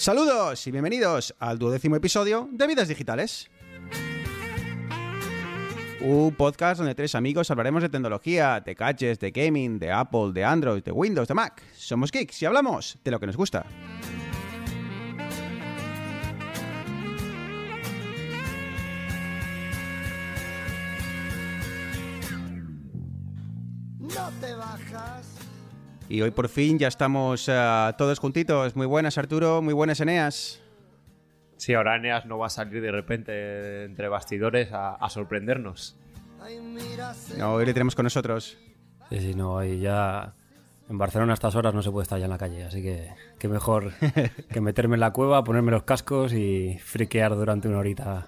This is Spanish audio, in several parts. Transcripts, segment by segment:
Saludos y bienvenidos al duodécimo episodio de Vidas Digitales. Un podcast donde tres amigos hablaremos de tecnología, de gadgets, de gaming, de Apple, de Android, de Windows, de Mac. Somos geeks y hablamos de lo que nos gusta. Y hoy por fin ya estamos eh, todos juntitos. Muy buenas Arturo, muy buenas Eneas. Sí, ahora Eneas no va a salir de repente entre bastidores a, a sorprendernos. No, hoy le tenemos con nosotros. Sí, sí, no, ahí ya. En Barcelona a estas horas no se puede estar ya en la calle, así que qué mejor que meterme en la cueva, ponerme los cascos y friquear durante una horita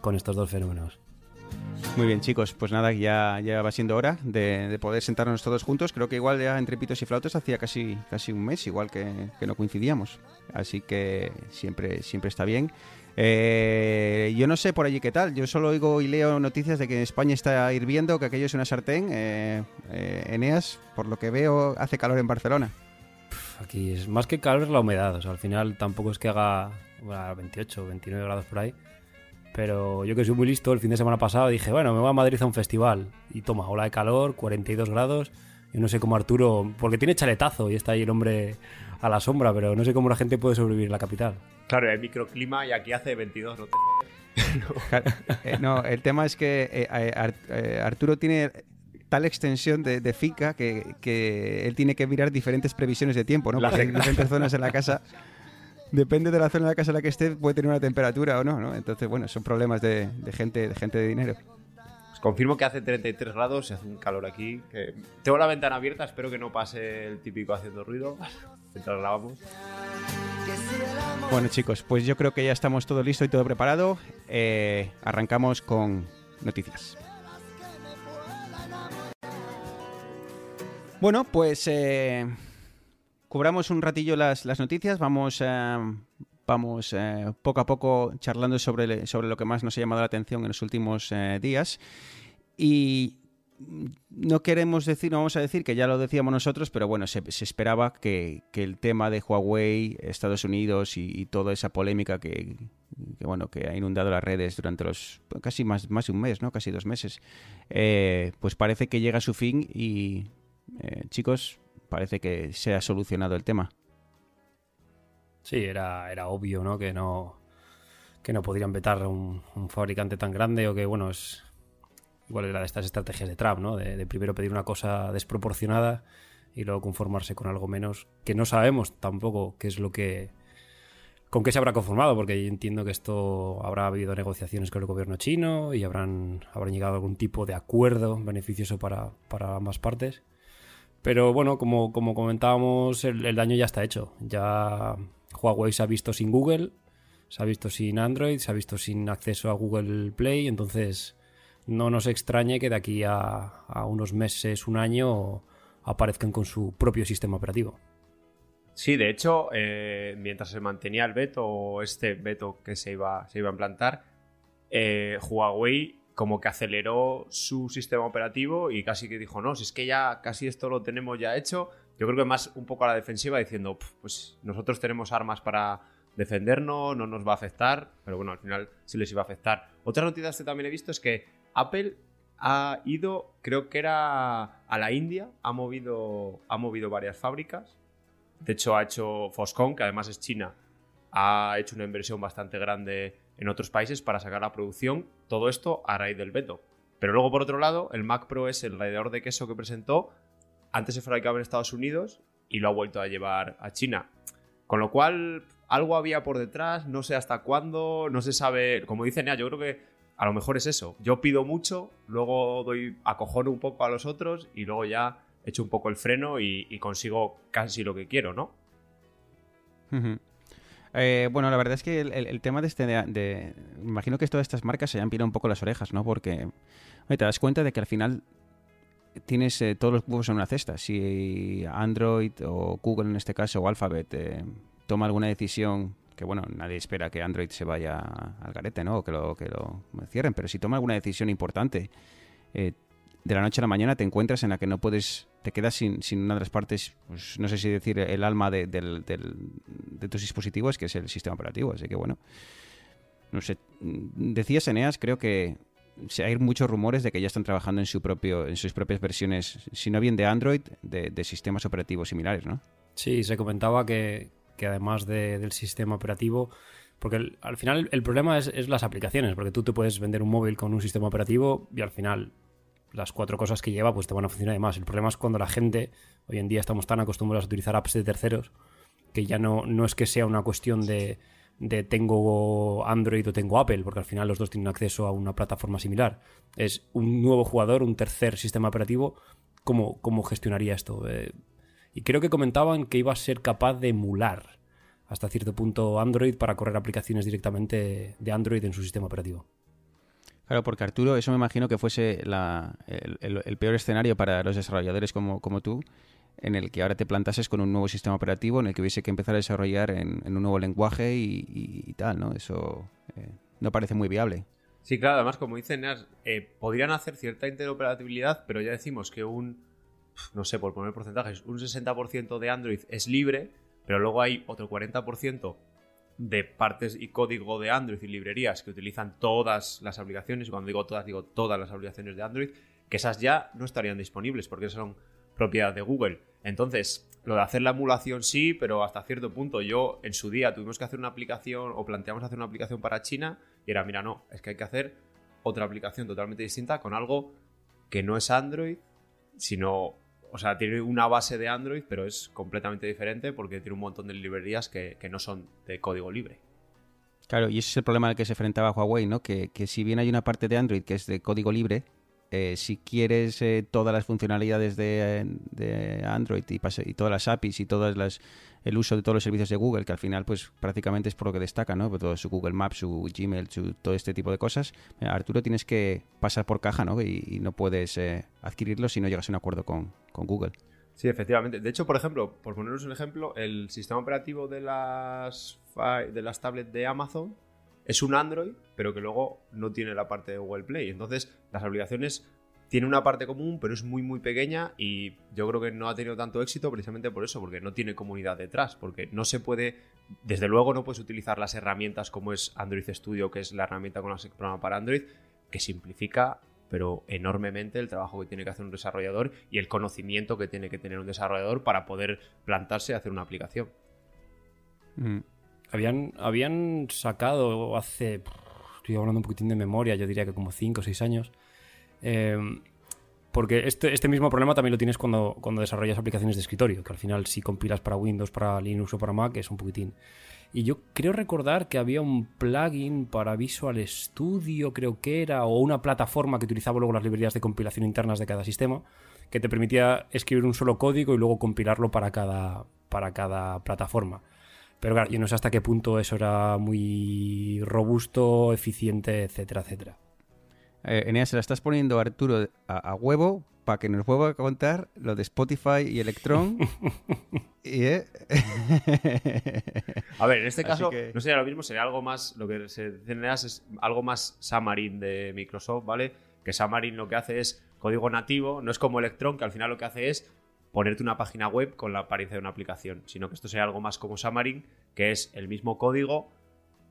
con estos dos fenómenos. Muy bien, chicos, pues nada, ya, ya va siendo hora de, de poder sentarnos todos juntos. Creo que igual ya entre pitos y flautas hacía casi, casi un mes, igual que, no coincidíamos. Así que siempre, siempre está bien. Eh, yo no sé por allí qué tal. Yo solo oigo y leo noticias de que España está hirviendo, que aquello es una sartén. Eh, eh, Eneas, por lo que veo, hace calor en Barcelona. Aquí es más que calor la humedad, o al final tampoco es que haga bueno, 28 29 grados por ahí. Pero yo que soy muy listo, el fin de semana pasado dije, bueno, me voy a Madrid a un festival. Y toma, ola de calor, 42 grados. Yo no sé cómo Arturo, porque tiene chaletazo y está ahí el hombre a la sombra, pero no sé cómo la gente puede sobrevivir en la capital. Claro, hay microclima y aquí hace 22, no te Eh, no, el tema es que eh, eh, Ar- Arturo tiene tal extensión de, de finca que, que él tiene que mirar diferentes previsiones de tiempo, ¿no? Las Porque hectáreas. diferentes zonas en la casa, depende de la zona de la casa en la que esté, puede tener una temperatura o no, ¿no? Entonces, bueno, son problemas de, de gente, de gente de dinero. Os confirmo que hace 33 grados y hace un calor aquí. Que... Tengo la ventana abierta, espero que no pase el típico haciendo ruido mientras grabamos. Bueno, chicos, pues yo creo que ya estamos todo listo y todo preparado. Eh, arrancamos con noticias. Bueno, pues eh, cubramos un ratillo las, las noticias. Vamos, eh, vamos eh, poco a poco charlando sobre, sobre lo que más nos ha llamado la atención en los últimos eh, días. Y no queremos decir, no vamos a decir que ya lo decíamos nosotros, pero bueno, se, se esperaba que, que el tema de Huawei, Estados Unidos y, toda esa polémica que, que, bueno que ha inundado las redes durante los casi más, más de un mes, ¿no? Casi dos meses, pues parece que llega a su fin y chicos, parece que se ha solucionado el tema. Sí, era, era obvio, ¿no? Que no que no podrían vetar un, un fabricante tan grande o que, bueno, es igual era de estas estrategias de Trump, ¿no? De, de primero pedir una cosa desproporcionada y luego conformarse con algo menos, que no sabemos tampoco qué es lo que con qué se habrá conformado, porque yo entiendo que esto habrá habido negociaciones con el gobierno chino y habrán, habrán llegado a algún tipo de acuerdo beneficioso para, para ambas partes. Pero bueno, como, como comentábamos, el, daño ya está hecho. Ya Huawei se ha visto sin Google, se ha visto sin Android, se ha visto sin acceso a Google Play, entonces no nos extrañe que de aquí a, unos meses, un año, aparezcan con su propio sistema operativo. Sí, de hecho, eh, mientras se mantenía el veto este veto que se iba, se iba a implantar, eh, Huawei como que aceleró su sistema operativo y casi que dijo, no, si es que ya casi esto lo tenemos ya hecho. Yo creo que más un poco a la defensiva diciendo, "Pf, pues nosotros tenemos armas para defendernos, no nos va a afectar, pero bueno, al final sí les iba a afectar. Otra noticia que también he visto es que Apple ha ido, creo que era a la India, ha movido, ha movido varias fábricas. De hecho, ha hecho Foxconn, que además es China, ha hecho una inversión bastante grande en otros países para sacar la producción. Todo esto a raíz del veto. Pero luego, por otro lado, el Mac Pro es el rallador de queso que presentó. Antes se fabricaba en Estados Unidos y lo ha vuelto a llevar a China. Con lo cual, algo había por detrás, no sé hasta cuándo, no se sabe. Como dice Nea, yo creo que a lo mejor es eso. Yo pido mucho, luego doy acojono un poco a los otros y luego ya echo un poco el freno y, y consigo casi lo que quiero, ¿no? Eh, bueno, la verdad es que el, tema de este. De, de- imagino que todas estas marcas se han pirado un poco las orejas, ¿no? Porque te das cuenta de que al final tienes eh, todos los huevos en una cesta. Si Android o Google en este caso o Alphabet eh, toma alguna decisión que bueno, nadie espera que Android se vaya al garete, ¿no? O que lo, que lo cierren, pero si toma alguna decisión importante, eh, de la noche a la mañana te encuentras en la que no puedes, te quedas sin, sin una de las partes, pues, no sé si decir el alma de, de tus dispositivos, que es el sistema operativo. Así que bueno, no sé. Decías, Eneas, creo que hay muchos rumores de que ya están trabajando en, su propio, en sus propias versiones, si no bien de Android, de, sistemas operativos similares, ¿no? Sí, se comentaba que, que además de- del sistema operativo, porque al final el problema es, es las aplicaciones, porque tú te puedes vender un móvil con un sistema operativo y al final las cuatro cosas que lleva pues te van a funcionar de más. El problema es cuando la gente, hoy en día estamos tan acostumbrados a utilizar apps de terceros, que ya no, no es que sea una cuestión de, de tengo Android o tengo Apple, porque al final los dos tienen acceso a una plataforma similar. Es un nuevo jugador, un tercer sistema operativo. ¿Cómo, cómo gestionaría esto? Eh, y creo que comentaban que iba a ser capaz de emular hasta cierto punto Android para correr aplicaciones directamente de Android en su sistema operativo. Claro, porque Arturo, eso me imagino que fuese el, peor escenario para los desarrolladores como, como tú, en el que ahora te plantases con un nuevo sistema operativo en el que hubiese que empezar a desarrollar en, un nuevo lenguaje y, tal, ¿no? Eso eh, no parece muy viable. Sí, claro, además, como dice Neas, eh, podrían hacer cierta interoperabilidad, pero ya decimos que un, no sé, por poner porcentajes, un 60% de Android es libre, pero luego hay otro 40% de partes y código de Android y librerías que utilizan todas las aplicaciones, y cuando digo todas, digo todas las aplicaciones de Android, que esas ya no estarían disponibles porque son propiedad de Google. Entonces, lo de hacer la emulación sí, pero hasta cierto punto. Yo en su día tuvimos que hacer una aplicación o planteamos hacer una aplicación para China y era, mira, no, es que hay que hacer otra aplicación totalmente distinta con algo que no es Android, sino, o sea, tiene una base de Android, pero es completamente diferente porque tiene un montón de librerías que, que no son de código libre. Claro, y ese es el problema al que se enfrentaba Huawei, ¿no? Que, que si bien hay una parte de Android que es de código libre, eh, si quieres eh, todas las funcionalidades de, Android y, pase- y todas las APIs y todas las el uso de todos los servicios de Google, que al final pues prácticamente es por lo que destaca, ¿no? Por todo su Google Maps, su Gmail, su, todo este tipo de cosas. eh, Arturo, tienes que pasar por caja, ¿no? Y, no puedes eh, adquirirlo si no llegas a un acuerdo con, Google. Sí, efectivamente. De hecho, por ejemplo, por poneros un ejemplo, el sistema operativo de las tablets de Amazon es un Android, pero que luego no tiene la parte de Google Play. Entonces, las aplicaciones tienen una parte común, pero es muy, muy pequeña y yo creo que no ha tenido tanto éxito precisamente por eso, porque no tiene comunidad detrás, porque no se puede, desde luego no puedes utilizar las herramientas como es Android Studio, que es la herramienta con la que se programa para Android, que simplifica pero enormemente el trabajo que tiene que hacer un desarrollador y el conocimiento que tiene que tener un desarrollador para poder plantarse y hacer una aplicación. Mm. Habían, habían sacado hace. Estoy hablando un poquitín de memoria, yo diría que como 5 o 6 años. eh, porque este, este mismo problema también lo tienes cuando, cuando desarrollas aplicaciones de escritorio, que al final si compilas para Windows, para Linux o para Mac es un poquitín. Y yo creo recordar que había un plugin para Visual Studio, creo que era, o una plataforma que utilizaba luego las librerías de compilación internas de cada sistema, que te permitía escribir un solo código y luego compilarlo para cada, para cada plataforma. Pero claro, yo no sé hasta qué punto eso era muy robusto, eficiente, etcétera, etcétera. Eh, Eneas, se la estás poniendo a Arturo a, a huevo para que nos vuelva a contar lo de Spotify y Electron. y, eh, A ver, en este Así caso que- no sería lo mismo, sería algo más, lo que se dice en EAS es algo más Xamarin de Microsoft, ¿vale? Que Xamarin lo que hace es código nativo, no es como Electron, que al final lo que hace es ponerte una página web con la apariencia de una aplicación, sino que esto sería algo más como Xamarin, que es el mismo código,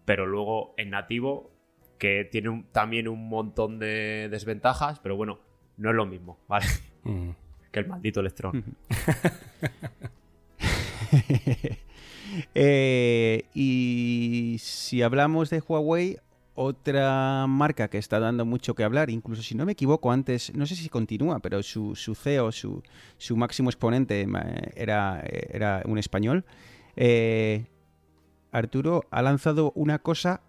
pero luego en nativo, que tiene un- también un montón de desventajas, pero bueno, no es lo mismo, ¿vale? Mm. Que el maldito Electron. Eh, y si hablamos de Huawei, otra marca que está dando mucho que hablar, incluso si no me equivoco antes, no sé si continúa, pero su, su CEO, su, su máximo exponente era, era un español, eh, Arturo ha lanzado una cosa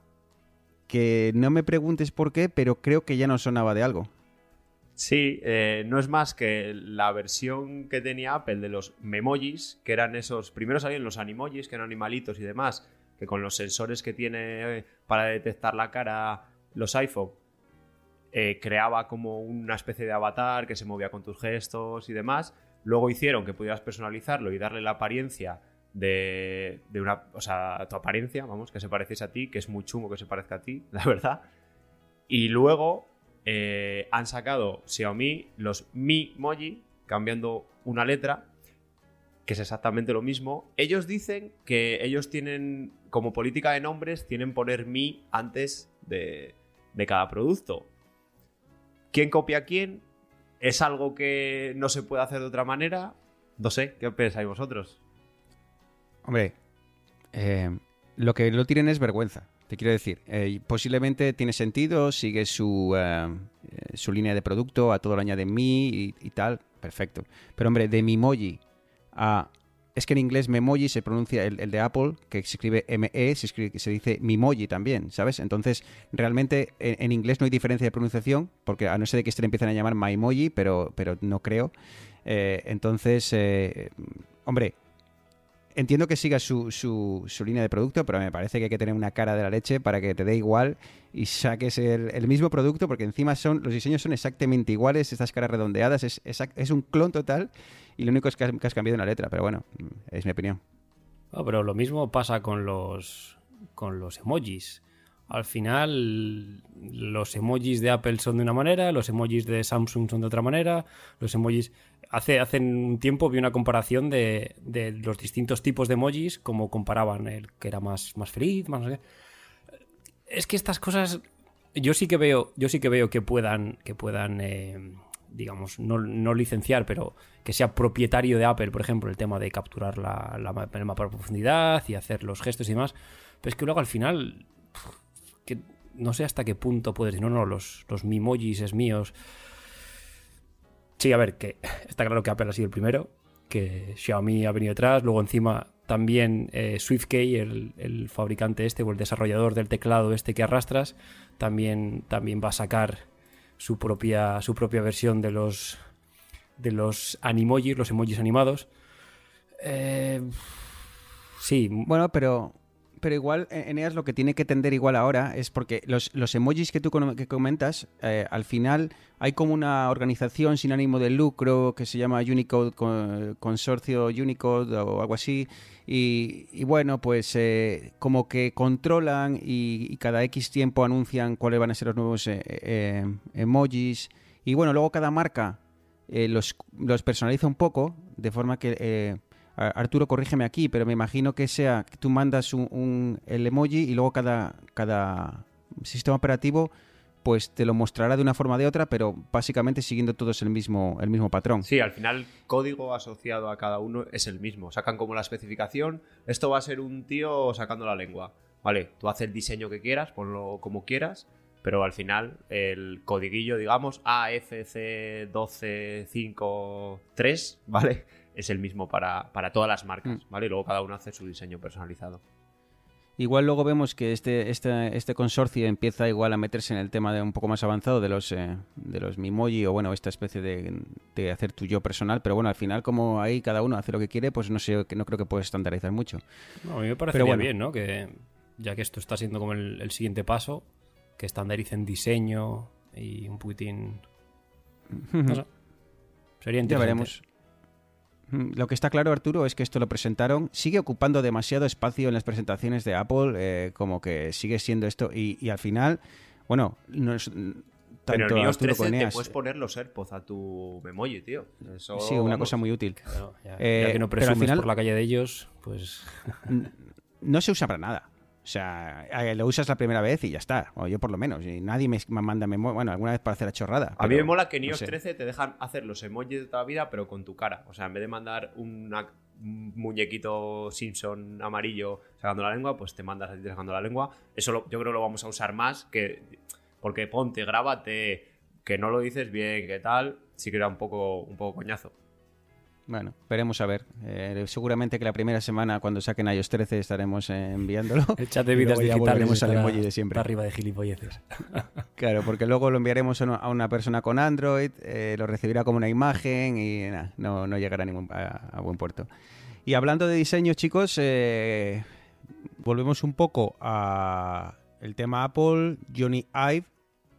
que no me preguntes por qué, pero creo que ya no sonaba de algo. Sí, eh, no es más que la versión que tenía Apple de los memojis, que eran esos. Primero salían los animojis, que eran animalitos y demás, que con los sensores que tiene eh, para detectar la cara los iPhone, eh, creaba como una especie de avatar que se movía con tus gestos y demás. Luego hicieron que pudieras personalizarlo y darle la apariencia de, de una. O sea, tu apariencia, vamos, que se pareciese a ti, que es muy chungo que se parezca a ti, la verdad. Y luego eh, han sacado Xiaomi los Mi Moji, cambiando una letra, que es exactamente lo mismo. Ellos dicen que ellos tienen, como política de nombres, tienen poner Mi antes de, de cada producto. ¿Quién copia quién? ¿Es algo que no se puede hacer de otra manera? No sé, ¿qué pensáis vosotros? Hombre, eh, lo que no tienen es vergüenza. Te quiero decir, eh, posiblemente tiene sentido, sigue su, eh, su línea de producto, a todo lo añade mi y, y tal, perfecto. Pero hombre, de Mimoji Es que en inglés Memoji se pronuncia el, el de Apple, que se escribe ME, se, escribe, se dice Mimoji también, ¿sabes? Entonces, realmente en, inglés no hay diferencia de pronunciación, porque a no ser de que este le empiecen a llamar Maimoji, pero, pero no creo. Eh, entonces, eh, hombre, entiendo que siga su, su, línea de producto, pero me parece que hay que tener una cara de la leche para que te dé igual y saques el, mismo producto, porque encima son los diseños son exactamente iguales, estas caras redondeadas, es, es un clon total y lo único es que has, cambiado una letra, pero bueno, es mi opinión. Ah, pero lo mismo pasa con los con los emojis. Al final, los emojis de Apple son de una manera, los emojis de Samsung son de otra manera, los emojis... Hace, hace un tiempo vi una comparación de, de los distintos tipos de emojis, como comparaban el que era más, más feliz, más. Es que estas cosas yo sí que veo, yo sí que veo que puedan, que puedan, eh, digamos, no, no licenciar, pero que sea propietario de Apple, por ejemplo, el tema de capturar la, la, el mapa de profundidad y hacer los gestos y demás. Pero es que luego al final, que no sé hasta qué punto puedes decir, no, no, los, los Mimojis es míos. Sí, a ver, que está claro que Apple ha sido el primero, que Xiaomi ha venido detrás, luego encima también eh, SwiftKey, el, fabricante este o el desarrollador del teclado este que arrastras, también, también va a sacar su propia, su propia versión de los de los animojis, los emojis animados. Eh, sí, Bueno, pero, pero igual, eh, Eneas, lo que tiene que tender igual ahora es porque los, los emojis que tú que comentas, eh, al final hay como una organización sin ánimo de lucro que se llama Unicode Con- Consorcio Unicode o algo así. Y, y bueno, pues eh, como que controlan y, cada X tiempo anuncian cuáles van a ser los nuevos eh, emojis. Y bueno, luego cada marca los, los personaliza un poco, de forma que... Arturo, corrígeme aquí, pero me imagino que sea que tú mandas un, el emoji y luego cada, cada sistema operativo pues te lo mostrará de una forma o de otra, pero básicamente siguiendo todos el mismo, el mismo patrón. Sí, al final código asociado a cada uno es el mismo. Sacan como la especificación, esto va a ser un tío sacando la lengua. Vale, tú haces el diseño que quieras, ponlo como quieras, pero al final el codiguillo, digamos, AFC12553, ¿vale? Es el mismo para, para todas las marcas, ¿vale? Y luego cada uno hace su diseño personalizado. Igual luego vemos que este, este, este consorcio empieza igual a meterse en el tema de un poco más avanzado de los eh, de los Mimoji o bueno, esta especie de, de hacer tu yo personal, pero bueno, al final como ahí cada uno hace lo que quiere, pues no sé, que no creo que puedes estandarizar mucho. No, a mí me parece Pero bueno. bien, ¿no? Que ya que esto está siendo como el, el siguiente paso, que estandaricen diseño y un poquitín... No sé. Sería Ya interesante. veremos. Mm, Lo que está claro, Arturo, es que esto lo presentaron. Sigue ocupando demasiado espacio en las presentaciones de Apple, eh, como que sigue siendo esto. Y, y al final, bueno, nos, tanto Pero en iOS Arturo 13 como te puedes poner los AirPods a tu memoji, tío. Eso, Sí, una vamos. cosa muy útil. Claro, ya, Eh, ya que no al presumes final- por la calle de ellos, pues... No se usa para nada. O sea, eh, lo usas la primera vez y ya está. O yo por lo menos. Y nadie me, manda memoria. Bueno, alguna vez para hacer la chorrada. A mí me mola que en no iOS sé. 13 te dejan hacer los emojis de toda la vida, pero con tu cara. O sea, en vez de mandar una- un muñequito Simpson amarillo sacando la lengua, pues te mandas a ti sacando la lengua. Eso lo- yo creo que lo vamos a usar más que. Porque ponte, grábate, que no lo dices bien, que tal. Sí que era un poco, un poco coñazo. Bueno, veremos a ver. Eh, seguramente que la primera semana, cuando saquen iOS 13, estaremos eh, enviándolo. El chat de vidas digitales al emoji de siempre. arriba de gilipolleces. Claro, porque luego lo enviaremos a una- persona con Android, eh, lo recibirá como una imagen y nah, no, no llegará a, ningún, a, a buen puerto. Y hablando de diseño, chicos, eh, volvemos un poco a el tema Apple, Johnny Ive,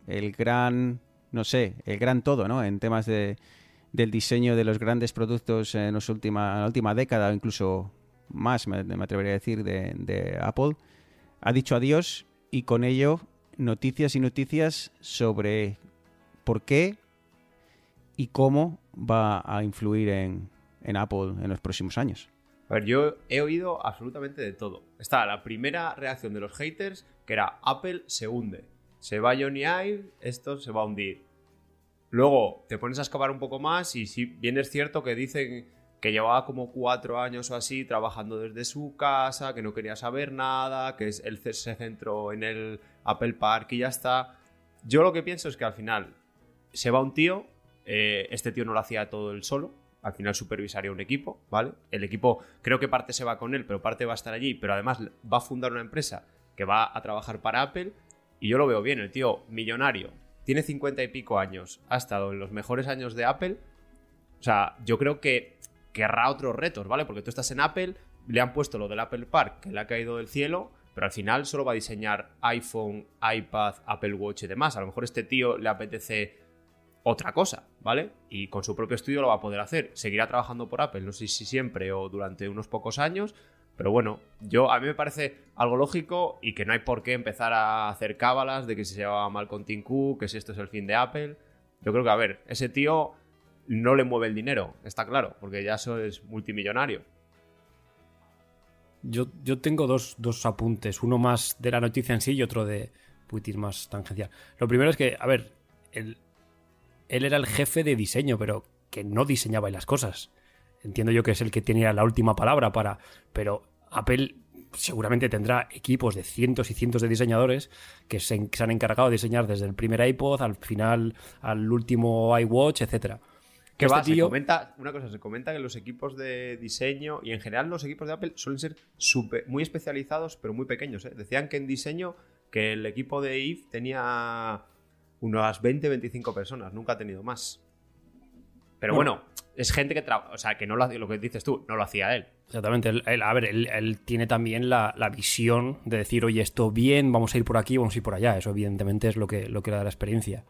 el gran, no sé, el gran todo, ¿no? En temas de, del diseño de los grandes productos en, los última, la última década o incluso más, me, me atrevería a decir, de, de Apple, ha dicho adiós y con ello noticias y noticias sobre por qué y cómo va a influir en, en Apple en los próximos años. A ver, yo he oído absolutamente de todo. Está la primera reacción de los haters, que era Apple se hunde. Se va Johnny Ive, esto se va a hundir. Luego te pones a excavar un poco más y si bien es cierto que dicen que llevaba como cuatro años o así trabajando desde su casa, que no quería saber nada, que él se centró en el Apple Park y ya está. Yo lo que pienso es que al final se va un tío, eh, este tío no lo hacía todo él solo, al final supervisaría un equipo, ¿vale? El equipo creo que parte se va con él, pero parte va a estar allí, pero además va a fundar una empresa que va a trabajar para Apple y yo lo veo bien, el tío millonario, tiene 50 y pico años, ha estado en los mejores años de Apple, o sea, yo creo que querrá otros retos, ¿vale? Porque tú estás en Apple, le han puesto lo del Apple Park, que le ha caído del cielo, pero al final solo va a diseñar iPhone, iPad, Apple Watch y demás. A lo mejor este tío le apetece otra cosa, ¿vale? Y con su propio estudio lo va a poder hacer. Seguirá trabajando por Apple, no sé si siempre o durante unos pocos años, pero bueno, yo a mí me parece algo lógico y que no hay por qué empezar a hacer cábalas de que se llevaba mal con Tim Cook, que si esto es el fin de Apple. Yo creo que, a ver, ese tío no le mueve el dinero, está claro, porque ya eso es multimillonario. Yo, yo tengo dos, dos apuntes, uno más de la noticia en sí y otro de Puitir más tangencial. Lo primero es que, a ver, él, él era el jefe de diseño, pero que no diseñaba las cosas. Entiendo yo que es el que tenía la última palabra para. Pero Apple seguramente tendrá equipos de cientos y cientos de diseñadores que se, se han encargado de diseñar desde el primer iPod al final, al último iWatch, etcétera. Que Este va, se tío- comenta, una cosa, se comenta que los equipos de diseño y en general los equipos de Apple suelen ser muy especializados, pero muy pequeños. ¿eh? Decían que en diseño que el equipo de Eve tenía unas 20-25 personas, nunca ha tenido más. Pero Bueno. bueno, es gente que trabaja, o sea, que no lo, lo que dices tú, no lo hacía él. Exactamente. Él, a ver, él, él tiene también la, la visión de decir, oye, esto bien, vamos a ir por aquí, vamos a ir por allá. Eso, evidentemente, es lo que, lo que le da la experiencia.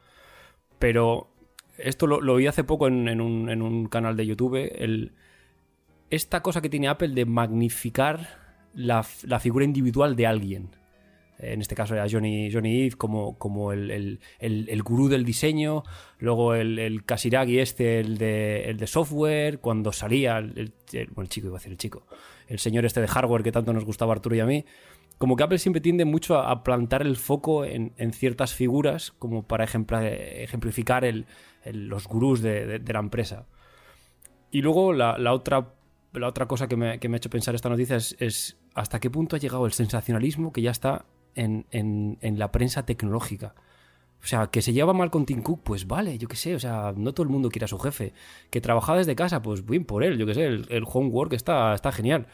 Pero esto lo, lo vi hace poco en, en un, en un canal de YouTube. El, esta cosa que tiene Apple de magnificar la, la figura individual de alguien. En este caso era Johnny, Johnny Ive como, como el, el, el- el gurú del diseño, luego el, el Kasiragi este, el de, el de software, cuando salía el, bueno, el chico iba a decir el chico, el señor este de hardware que tanto nos gustaba a Arturo y a mí, como que Apple siempre tiende mucho a, plantar el foco en, en ciertas figuras como para ejemplificar el- los gurús de, la empresa. Y luego la, otra, la otra cosa que me, que me ha hecho pensar esta noticia es hasta qué punto ha llegado el sensacionalismo que ya está en, en- la prensa tecnológica. O sea, que se lleva mal con Tim Cook, pues vale, yo qué sé, o sea, no todo el mundo quiere a su jefe. Que trabajaba desde casa, pues bien por él, yo qué sé, el, el homework está, está genial.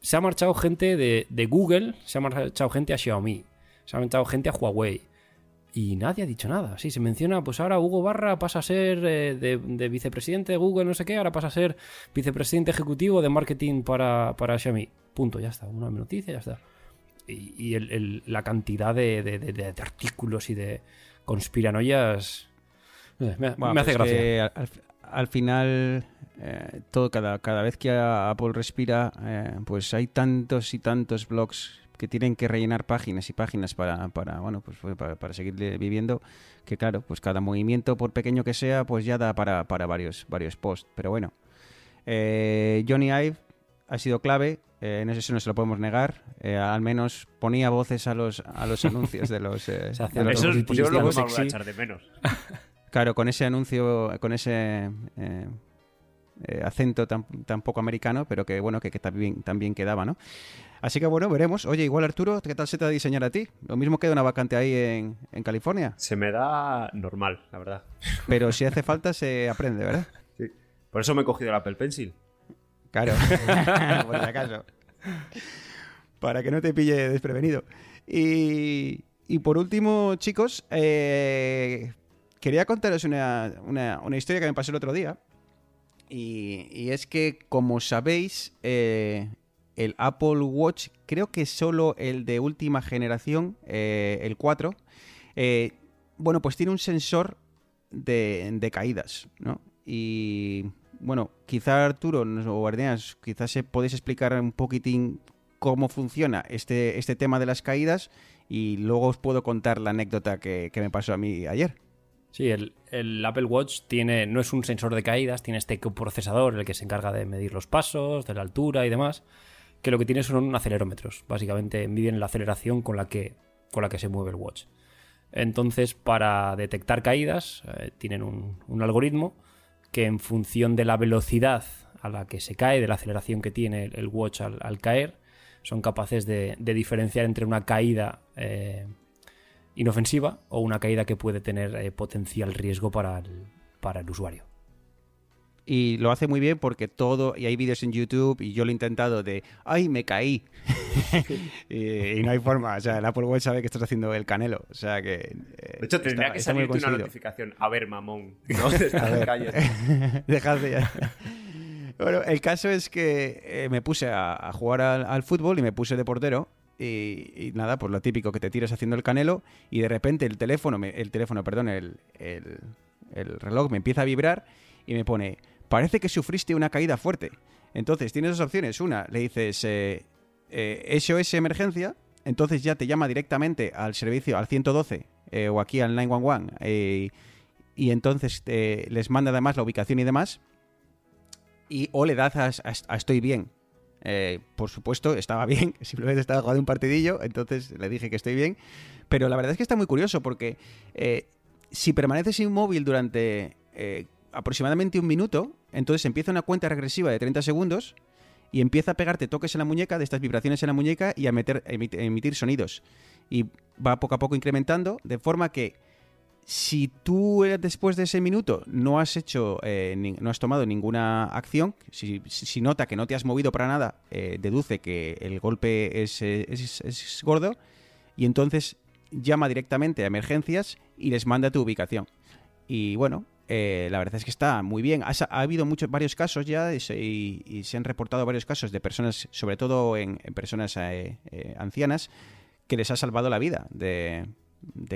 Se ha marchado gente de, de Google, se ha marchado gente a Xiaomi, se ha marchado gente a Huawei. Y nadie ha dicho nada. Sí, se menciona, pues ahora Hugo Barra pasa a ser eh, de, de vicepresidente de Google, no sé qué, ahora pasa a ser vicepresidente ejecutivo de marketing para, para Xiaomi. Punto, ya está. Una noticia, ya está. Y, y el- el- la cantidad de, de- de- de artículos y de conspiranoias me, Bueno, me hace pues gracia. que al, al- al final, eh, todo, cada, cada vez que Apple respira, eh, pues hay tantos y tantos blogs que tienen que rellenar páginas y páginas para, para bueno, pues fue para, para seguir viviendo, que claro, pues cada movimiento, por pequeño que sea, pues ya da para, para varios, varios posts. Pero bueno, eh, Johnny Ive ha sido clave, eh, en eso no se lo podemos negar. eh, al menos ponía voces a los, a los anuncios de los, eh, Se hacía de los Eso es- Los yo lo voy a echar de menos. Claro, con ese anuncio, con ese eh, eh, acento tan, tan poco americano, pero que bueno, que, que también, también quedaba, ¿no? Así que bueno, veremos. Oye, igual Arturo, ¿qué tal se te da diseñar a ti? Lo mismo queda una vacante ahí en, en California, Se me da normal, la verdad. pero si hace falta se aprende, ¿verdad? Por eso me he cogido el Apple Pencil. Claro, por si acaso. Para que no te pille desprevenido. Y, y por último, chicos, eh, quería contaros una, una- una historia que me pasó el otro día. Y, y es que, como sabéis, eh, el Apple Watch, creo que solo el de última generación, eh, el 4, eh, bueno, pues tiene un sensor de, de caídas, ¿no? Y bueno, quizá Arturo o quizás se podéis explicar un poquitín cómo funciona este, este tema de las caídas y luego os puedo contar la anécdota que, que me pasó a mí ayer. Sí, el, el Apple Watch tiene, no es un sensor de caídas, tiene este procesador el que se encarga de medir los pasos, de la altura y demás, que lo que tiene son acelerómetros. Básicamente miden la aceleración con la que, con la que se mueve el watch. Entonces, para detectar caídas, eh, tienen un, un algoritmo que en función de la velocidad a la que se cae, de la aceleración que tiene el, watch al, caer, son capaces de, diferenciar entre una caída eh, inofensiva o una caída que puede tener eh, potencial riesgo para el usuario. Y lo hace muy bien porque todo, y hay vídeos en YouTube, y yo lo he intentado de, ¡ay, me caí! y, y no hay forma, o sea, el Apple Watch sabe que estás haciendo el canelo, o sea que... eh, De hecho, tendría está- que salirte una notificación. A ver, mamón. ¿no? Dejadme ya. Bueno, el caso es que eh, me puse a, a jugar al, al fútbol y me puse de portero. Y, y nada, pues lo típico que te tiras haciendo el canelo y de repente el teléfono, me- el teléfono, perdón, el, el- el reloj me empieza a vibrar y me pone, parece que sufriste una caída fuerte. Entonces tienes dos opciones. Una, le dices eh, eh, SOS emergencia, entonces ya te llama directamente al servicio, al 112 eh, o aquí al 911 eh, y entonces eh, les manda además la ubicación y demás y o le das a, a- estoy bien. Por supuesto, estaba bien, simplemente estaba jugando un partidillo, entonces le dije que estoy bien. Pero la verdad es que está muy curioso porque si permaneces inmóvil durante aproximadamente un minuto, entonces empieza una cuenta regresiva de 30 segundos y empieza a pegarte toques en la muñeca, de estas vibraciones en la muñeca y a meter, emit- emitir sonidos. Y va poco a poco incrementando, de forma que si tú eh, después de ese minuto no has hecho, eh, no has tomado ninguna acción, si, nota que no te has movido para nada, eh, deduce que el golpe es, es- es gordo y entonces llama directamente a emergencias y les manda tu ubicación. Y bueno, eh, la verdad es que está muy bien. Ha, habido muchos, varios casos ya y y- se han reportado varios casos de personas, sobre todo en, personas eh, eh, ancianas, que les ha salvado la vida de,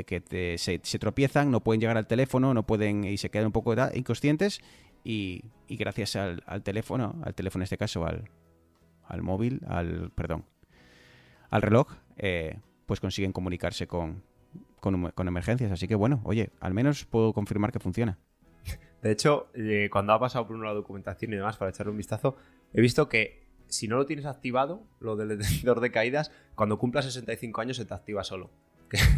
que se, tropiezan, no pueden llegar al teléfono, no pueden y se quedan un poco inconscientes y, y gracias al, al teléfono, al teléfono en este caso, al, al móvil, al perdón, al reloj, pues consiguen comunicarse con, con emergencias. Así que bueno, oye, al menos puedo confirmar que funciona. De hecho, eh, cuando ha pasado por una documentación y demás para echarle un vistazo, he visto que si no lo tienes activado, lo del detector de caídas, cuando cumplas 65 años se te activa solo.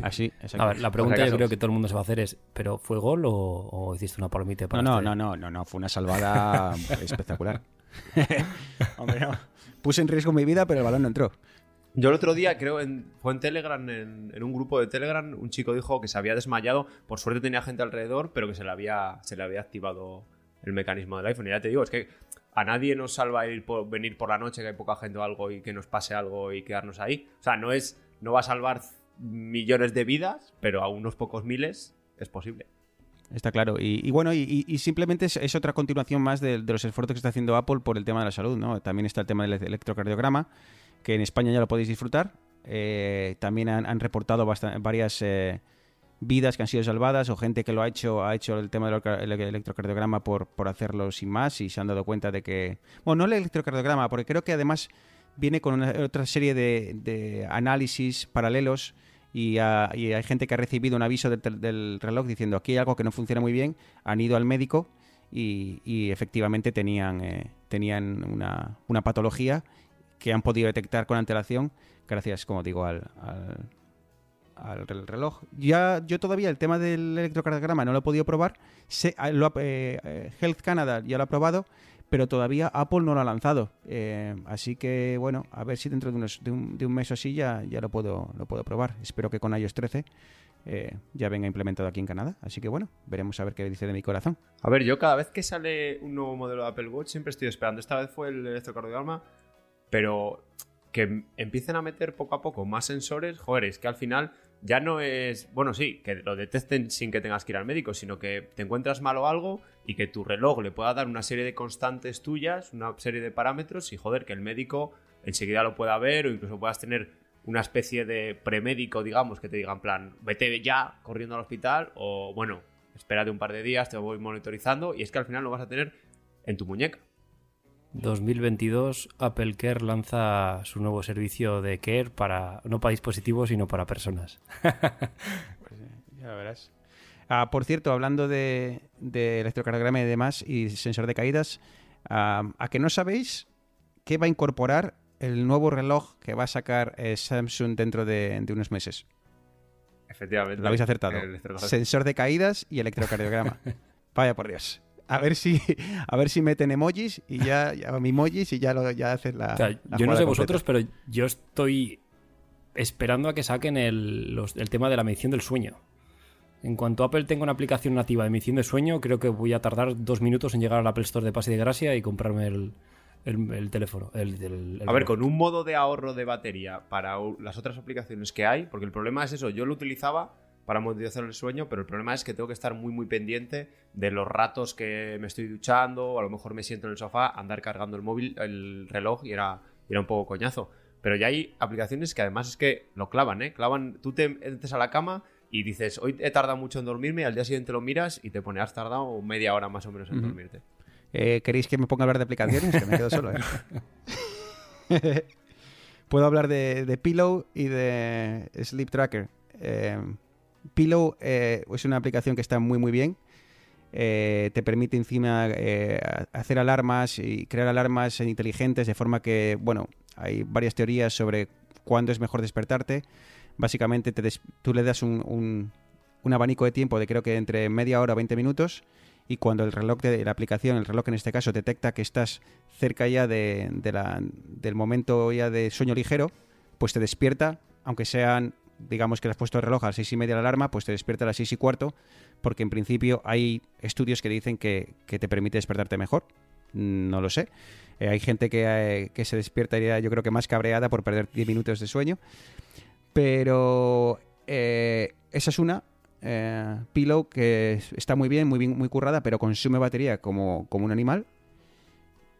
Así, exacto. A ver, la pregunta yo creo que todo el mundo se va a hacer es, ¿pero fue gol o, o hiciste una palomita para No, no, este- no, no, no, no, fue una salvada espectacular. Hombre, no. Puse en riesgo mi vida, pero el balón no entró. Yo el otro día, creo, en, fue en Telegram, en, en un grupo de Telegram, un chico dijo que se había desmayado. Por suerte tenía gente alrededor, pero que se le había, se le había activado el mecanismo del iPhone. Y ya te digo, es que a nadie nos salva ir por, venir por la noche, que hay poca gente o algo, y que nos pase algo y quedarnos ahí. O sea, no es, no va a salvar millones de vidas, pero a unos pocos miles es posible. Está claro. Y, y bueno, y, simplemente es, es otra continuación más de, de los esfuerzos que está haciendo Apple por el tema de la salud, ¿no? También está el tema del electrocardiograma, que en España ya lo podéis disfrutar. Eh, también han, reportado varias eh, vidas que han sido salvadas o gente que lo ha hecho, ha hecho el tema del electrocardiograma por, por hacerlo sin más y se han dado cuenta de que... Bueno, no el electrocardiograma, porque creo que además viene con una- otra serie de, de análisis paralelos y, hay gente que ha recibido un aviso tel- del reloj diciendo aquí hay algo que no funciona muy bien, han ido al médico y, y efectivamente tenían, eh, tenían una, una patología que han podido detectar con antelación gracias, como digo, al, al, al rel- reloj. Ya, yo todavía el tema del electrocardiograma no lo he podido probar. Ah, eh, eh, Health Canada ya lo ha probado, pero todavía Apple no lo ha lanzado. Eh, así que, bueno, a ver si dentro de, unos- de un, de un mes o así ya, ya lo, puedo, lo puedo probar. Espero que con iOS 13 eh, ya venga implementado aquí en Canadá. Así que, bueno, veremos a ver qué dice de mi corazón. A ver, yo cada vez que sale un nuevo modelo de Apple Watch siempre estoy esperando. Esta vez fue el electrocardiograma, pero que empiecen a meter poco a poco más sensores, joder, es que al final ya no es, bueno, sí, que lo detecten sin que tengas que ir al médico, sino que te encuentras mal o algo y que tu reloj le pueda dar una serie de constantes tuyas, una serie de parámetros y joder, que el médico enseguida lo pueda ver o incluso puedas tener una especie de premédico, digamos, que te diga en plan, vete ya corriendo al hospital o bueno, espérate un par de días, te voy monitorizando y es que al final lo vas a tener en tu muñeca. 2022, Apple Care lanza su nuevo servicio de Care para no para dispositivos, sino para personas. Ya verás. Ah, por cierto, hablando de, de electrocardiograma y demás y sensor de caídas, ah, ¿a que no sabéis qué va a incorporar el nuevo reloj que va a sacar eh, Samsung dentro de, de unos meses? Efectivamente. Lo habéis acertado. Sensor de caídas y electrocardiograma. Vaya por Dios. A ver si, a ver si meten emojis y ya, ya emojis y ya lo ya haces la. O sea, la yo no sé completa. vosotros, pero yo estoy esperando a que saquen el, los- el tema de la medición del sueño. En cuanto Apple tenga una aplicación nativa de medición de sueño, creo que voy a tardar dos minutos en llegar al Apple Store de Pase de Gracia y comprarme el, el- el teléfono. el- el- el A ver, con un modo de ahorro de batería para las otras aplicaciones que hay, porque el problema es eso, yo lo utilizaba para monitorizar el sueño, pero el problema es que tengo que estar muy muy pendiente de los ratos que me estoy duchando, o a lo mejor me siento en el sofá, andar cargando el móvil, el reloj y era, era un poco coñazo. Pero ya hay aplicaciones que además es que lo clavan, ¿eh? Clavan, tú te metes a la cama y dices, hoy he tardado mucho en dormirme, y al día siguiente lo miras y te pone, has tardado media hora más o menos en dormirte. Eh, ¿Queréis que me ponga a hablar de aplicaciones? Que me quedo solo, ¿eh? Puedo hablar de, de Pillow y de Sleep Tracker. Eh, Pillow eh, es una aplicación que está muy muy bien. Eh, te permite encima eh, hacer alarmas y crear alarmas inteligentes de forma que, bueno, hay varias teorías sobre cuándo es mejor despertarte. Básicamente te tú le das un, un- un abanico de tiempo de creo que entre media hora o 20 minutos y cuando el reloj de la aplicación, el reloj en este caso, detecta que estás cerca ya de, de la- del momento ya de sueño ligero, pues te despierta, aunque sean, digamos que le has puesto el reloj a las seis y media la alarma, pues te despierta a las seis y cuarto, porque en principio hay estudios que dicen que, que te permite despertarte mejor. Mm, No lo sé. Eh, hay gente que, eh, que se despiertaría, yo creo que más cabreada por perder 10 minutos de sueño. Pero eh, esa es una. Pillow que es- está muy bien, muy bien, muy currada, pero consume batería como, como un animal.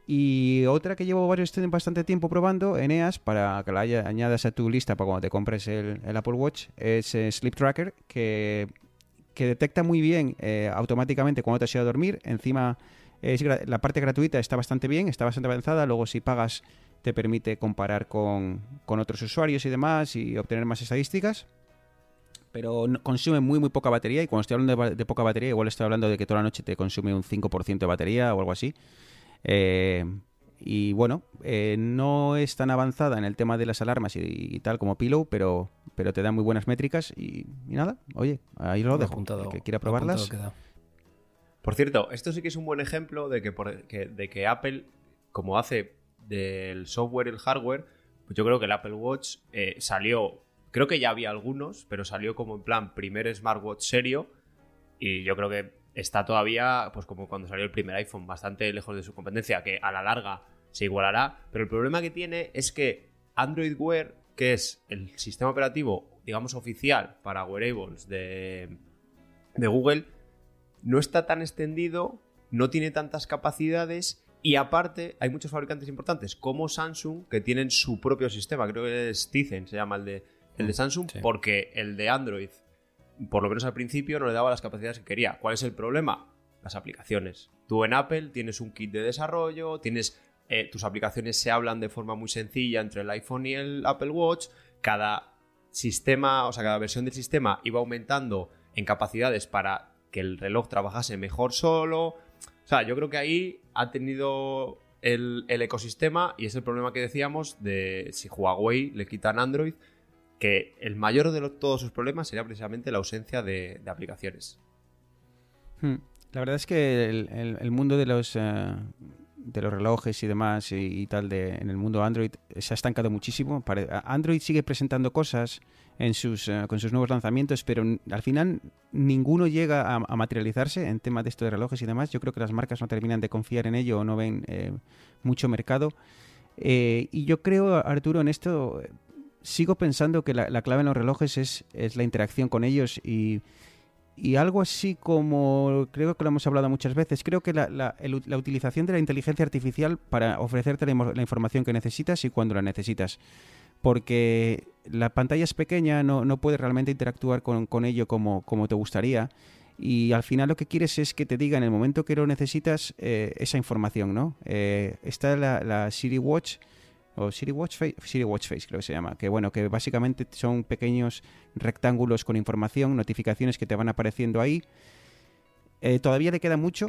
Y otra que llevo varios bastante tiempo probando, Eneas, para que la haya- añadas a tu lista para cuando te compres el, Apple Watch, es eh, Sleep Tracker, que, que detecta muy bien eh, automáticamente cuando te has ido a dormir. Encima, la parte gratuita está bastante bien, está bastante avanzada. Luego, si pagas, te permite comparar con, con otros usuarios y demás y obtener más estadísticas. Pero consume muy, muy poca batería. Y cuando estoy hablando de, de poca batería, igual estoy hablando de que toda la noche te consume un 5% de batería o algo así. Eh, y bueno, eh, no es tan avanzada en el tema de las alarmas y, y tal como Pillow, pero, pero te da muy buenas métricas. Y, y nada, oye, ahí lo dejo. Apuntado- El que quiera probarlas. Por cierto, esto sí que es un buen ejemplo de que, por- que- de que Apple, como hace del software y el hardware, pues yo creo que el Apple Watch eh, salió, creo que ya había algunos, pero salió como en plan primer smartwatch serio y yo creo que está todavía, pues como cuando salió el primer iPhone, bastante lejos de su competencia, que a la larga se igualará, pero el problema que tiene es que Android Wear, que es el sistema operativo, digamos, oficial para wearables de, de Google, no está tan extendido, no tiene tantas capacidades y aparte hay muchos fabricantes importantes como Samsung que tienen su propio sistema, creo que es Tizen, se llama el de, el de Samsung, sí. porque el de Android, por lo menos al principio, no le daba las capacidades que quería. ¿Cuál es el problema? Las aplicaciones. Tú en Apple tienes un kit de desarrollo, tienes eh, tus aplicaciones se hablan de forma muy sencilla entre el iPhone y el Apple Watch, cada sistema, o sea, cada versión del sistema iba aumentando en capacidades para que el reloj trabajase mejor solo. O sea, yo creo que ahí ha tenido el, el ecosistema y es el problema que decíamos de si Huawei le quitan Android, que el mayor de todos sus problemas sería precisamente la ausencia de, aplicaciones. Hmm. La verdad es que el, mundo de los eh, de los relojes y demás y, tal de en el mundo Android se ha estancado muchísimo. Android sigue presentando cosas en sus eh, con sus nuevos lanzamientos, pero al final ninguno llega a, materializarse en tema de esto de relojes y demás. Yo creo que las marcas no terminan de confiar en ello o no ven eh, mucho mercado. Y yo creo, Arturo, en esto sigo pensando que la, la clave en los relojes es, es la interacción con ellos y, y algo así como, creo que lo hemos hablado muchas veces, creo que la, la- la utilización de la inteligencia artificial para ofrecerte la información que necesitas y cuando la necesitas. Porque la pantalla es pequeña, no, no puedes realmente interactuar con, con ello como, como te gustaría. Y al final lo que quieres es que te diga en el momento que lo necesitas eh, esa información, ¿no? Eh, está la, la Siri Watch, o Siri Watch Face, creo que se llama, que bueno, que básicamente son pequeños rectángulos con información, notificaciones que te van apareciendo ahí. Eh, todavía le queda mucho.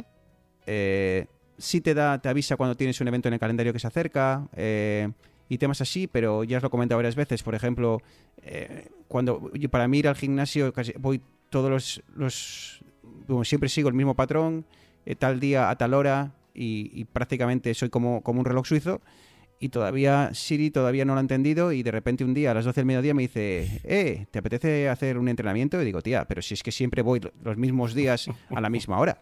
Eh, sí te da, te avisa cuando tienes un evento en el calendario que se acerca. eh, y temas así, pero ya os lo he comentado varias veces. Por ejemplo, eh, cuando para mí ir al gimnasio casi voy todos los, como siempre sigo el mismo patrón, tal día a tal hora y, y prácticamente soy como, como un reloj suizo y todavía Siri todavía no lo ha entendido y de repente un día a las 12 del mediodía me dice, eh, ¿te apetece hacer un entrenamiento? Y digo, tía, pero si es que siempre voy los mismos días a la misma hora.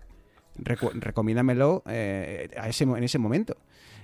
Recomiéndamelo eh, a ese, en ese momento.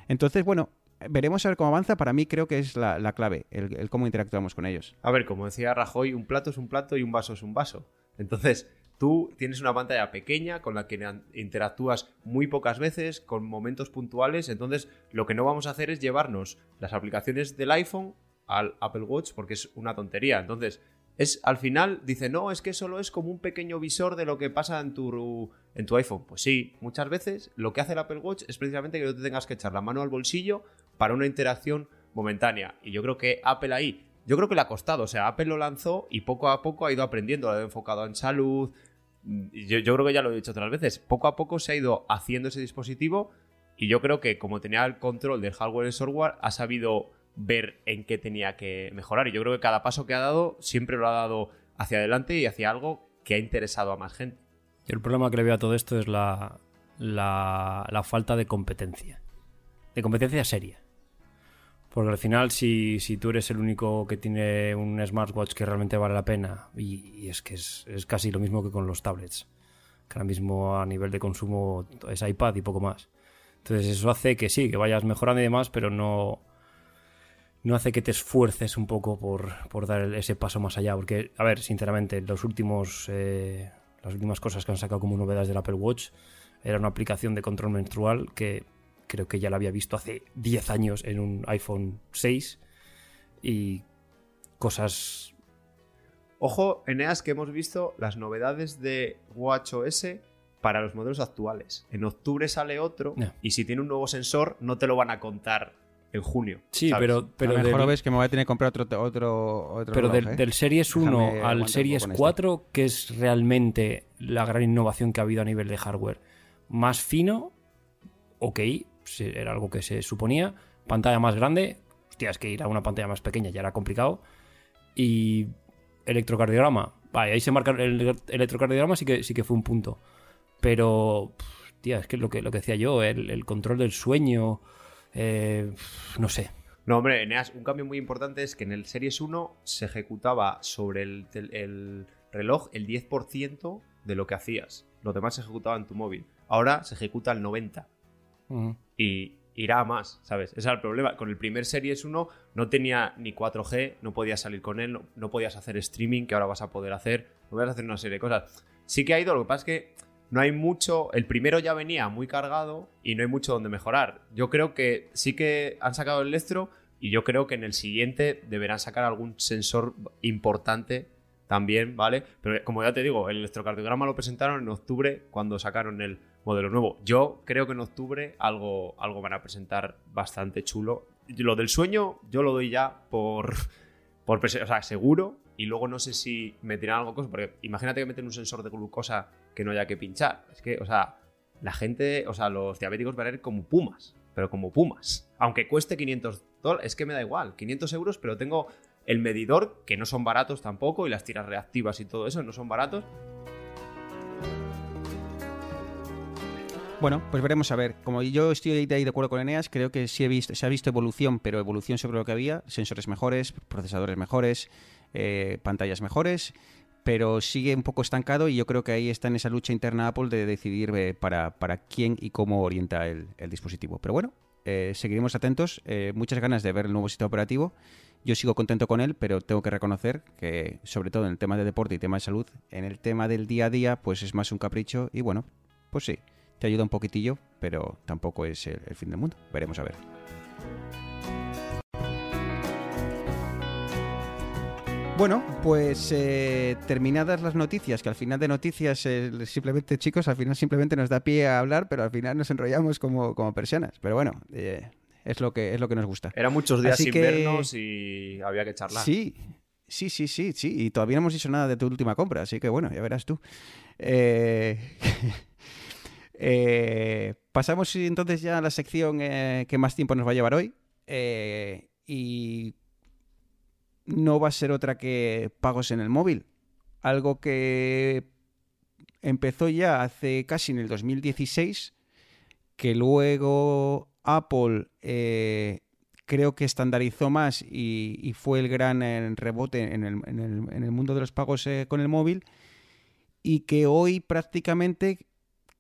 Entonces, bueno, veremos a ver cómo avanza. Para mí creo que es la, la clave, el cómo interactuamos con ellos. A ver, como decía Rajoy, un plato es un plato y un vaso es un vaso. Entonces, tú tienes una pantalla pequeña con la que interactúas muy pocas veces, con momentos puntuales. Entonces, lo que no vamos a hacer es llevarnos las aplicaciones del iPhone al Apple Watch porque es una tontería. Entonces, es al final dice, no, es que solo es como un pequeño visor de lo que pasa en tu, en tu iPhone. Pues sí, muchas veces lo que hace el Apple Watch es precisamente que no te tengas que echar la mano al bolsillo para una interacción momentánea. Y yo creo que Apple ahí, yo creo que le ha costado. O sea, Apple lo lanzó y poco a poco ha ido aprendiendo, lo ha enfocado en salud. Yo, creo que ya lo he dicho otras veces. Poco a poco se ha ido haciendo ese dispositivo y yo creo que como tenía el control del hardware y el software, ha sabido ver en qué tenía que mejorar. Y yo creo que cada paso que ha dado siempre lo ha dado hacia adelante y hacia algo que ha interesado a más gente. El problema que le veo a todo esto es la, la falta de competencia. De competencia seria. Porque al final, si, si tú eres el único que tiene un smartwatch que realmente vale la pena, y, es que es, es casi lo mismo que con los tablets, que ahora mismo a nivel de consumo es iPad y poco más. Entonces eso hace que sí, que vayas mejorando y demás, pero no, no hace que te esfuerces un poco por, por dar ese paso más allá. Porque, a ver, sinceramente, los últimos, eh, las últimas cosas que han sacado como novedades del Apple Watch era una aplicación de control menstrual que creo que ya la había visto hace 10 años en un iPhone 6 y cosas... Ojo, Eneas, que hemos visto las novedades de WatchOS para los modelos actuales. En octubre sale otro y si tiene un nuevo sensor no te lo van a contar en junio. Sí, ¿sabes? pero, pero, a lo mejor del- ves que me voy a tener que comprar otro, otro, otro pero reloj, del, ¿eh? del Series 1 Déjame aguantar al Series poco con 4, que es realmente la gran innovación que ha habido a nivel de hardware, más fino, ok, era algo que se suponía, pantalla más grande, hostia, es que ir a una pantalla más pequeña ya era complicado, y electrocardiograma, vale, ahí se marca el electrocardiograma, sí que, sí que fue un punto, pero, tía, es que lo que, lo que decía yo, el, el control del sueño, eh, no sé, No, hombre, Eneas, un cambio muy importante es que en el Series 1 se ejecutaba sobre el, tel- el reloj el 10% de lo que hacías. Lo demás se ejecutaba en tu móvil. Ahora se ejecuta el 90%. Y irá a más, ¿sabes? Ese era el problema. Con el primer Series 1 no tenía ni 4G, no podías salir con él, no, podías hacer streaming, que ahora vas a poder hacer, no podías hacer una serie de cosas. Sí que ha ido, lo que pasa es que no hay mucho, el primero ya venía muy cargado y no hay mucho donde mejorar. Yo creo que sí que han sacado el Electro y yo creo que en el siguiente deberán sacar algún sensor importante también, ¿vale? Pero como ya te digo, el electrocardiograma lo presentaron en octubre cuando sacaron el modelo nuevo. Yo creo que en octubre algo, algo van a presentar bastante chulo. Lo del sueño yo lo doy ya por, por o sea, seguro. Y luego no sé si meterán algo porque imagínate que meten un sensor de glucosa que no haya que pinchar. Es que, o sea, la gente, o sea, los diabéticos van a ir como pumas, pero como pumas. Aunque cueste 500 dólares, es que me da igual, 500 euros, pero tengo el medidor, que no son baratos tampoco, y las tiras reactivas y todo eso no son baratos. Bueno, pues veremos a ver. Como yo estoy ahí de acuerdo con Eneas, creo que sí se ha visto evolución, pero evolución sobre lo que había. Sensores mejores, procesadores mejores, eh, pantallas mejores, pero sigue un poco estancado y yo creo que ahí está en esa lucha interna Apple de decidir eh, para, para quién y cómo orienta el, dispositivo. Pero bueno, eh, seguiremos atentos. Muchas ganas de ver el nuevo sistema operativo. Yo sigo contento con él, pero tengo que reconocer que, sobre todo en el tema de deporte y tema de salud, en el tema del día a día, pues es más un capricho y bueno, pues sí, te ayuda un poquitillo, pero tampoco es el, fin del mundo. Veremos a ver. Bueno, pues eh, terminadas las noticias, que al final de noticias eh, simplemente, chicos, al final simplemente nos da pie a hablar, pero al final nos enrollamos como, como personas. Pero bueno, eh, es lo que, es lo que nos gusta. Eran muchos días Así sin que- vernos y había que charlar. Sí, sí, sí, sí, sí. Y todavía no hemos dicho nada de tu última compra, así que bueno, ya verás tú. Eh, eh, pasamos entonces ya a la sección eh, que más tiempo nos va a llevar hoy. Eh, y no va a ser otra que pagos en el móvil. Algo que empezó ya hace casi en el 2016, que luego Apple eh, creo que estandarizó más y, fue el gran eh, rebote en el, mundo de los pagos eh, con el móvil y que hoy prácticamente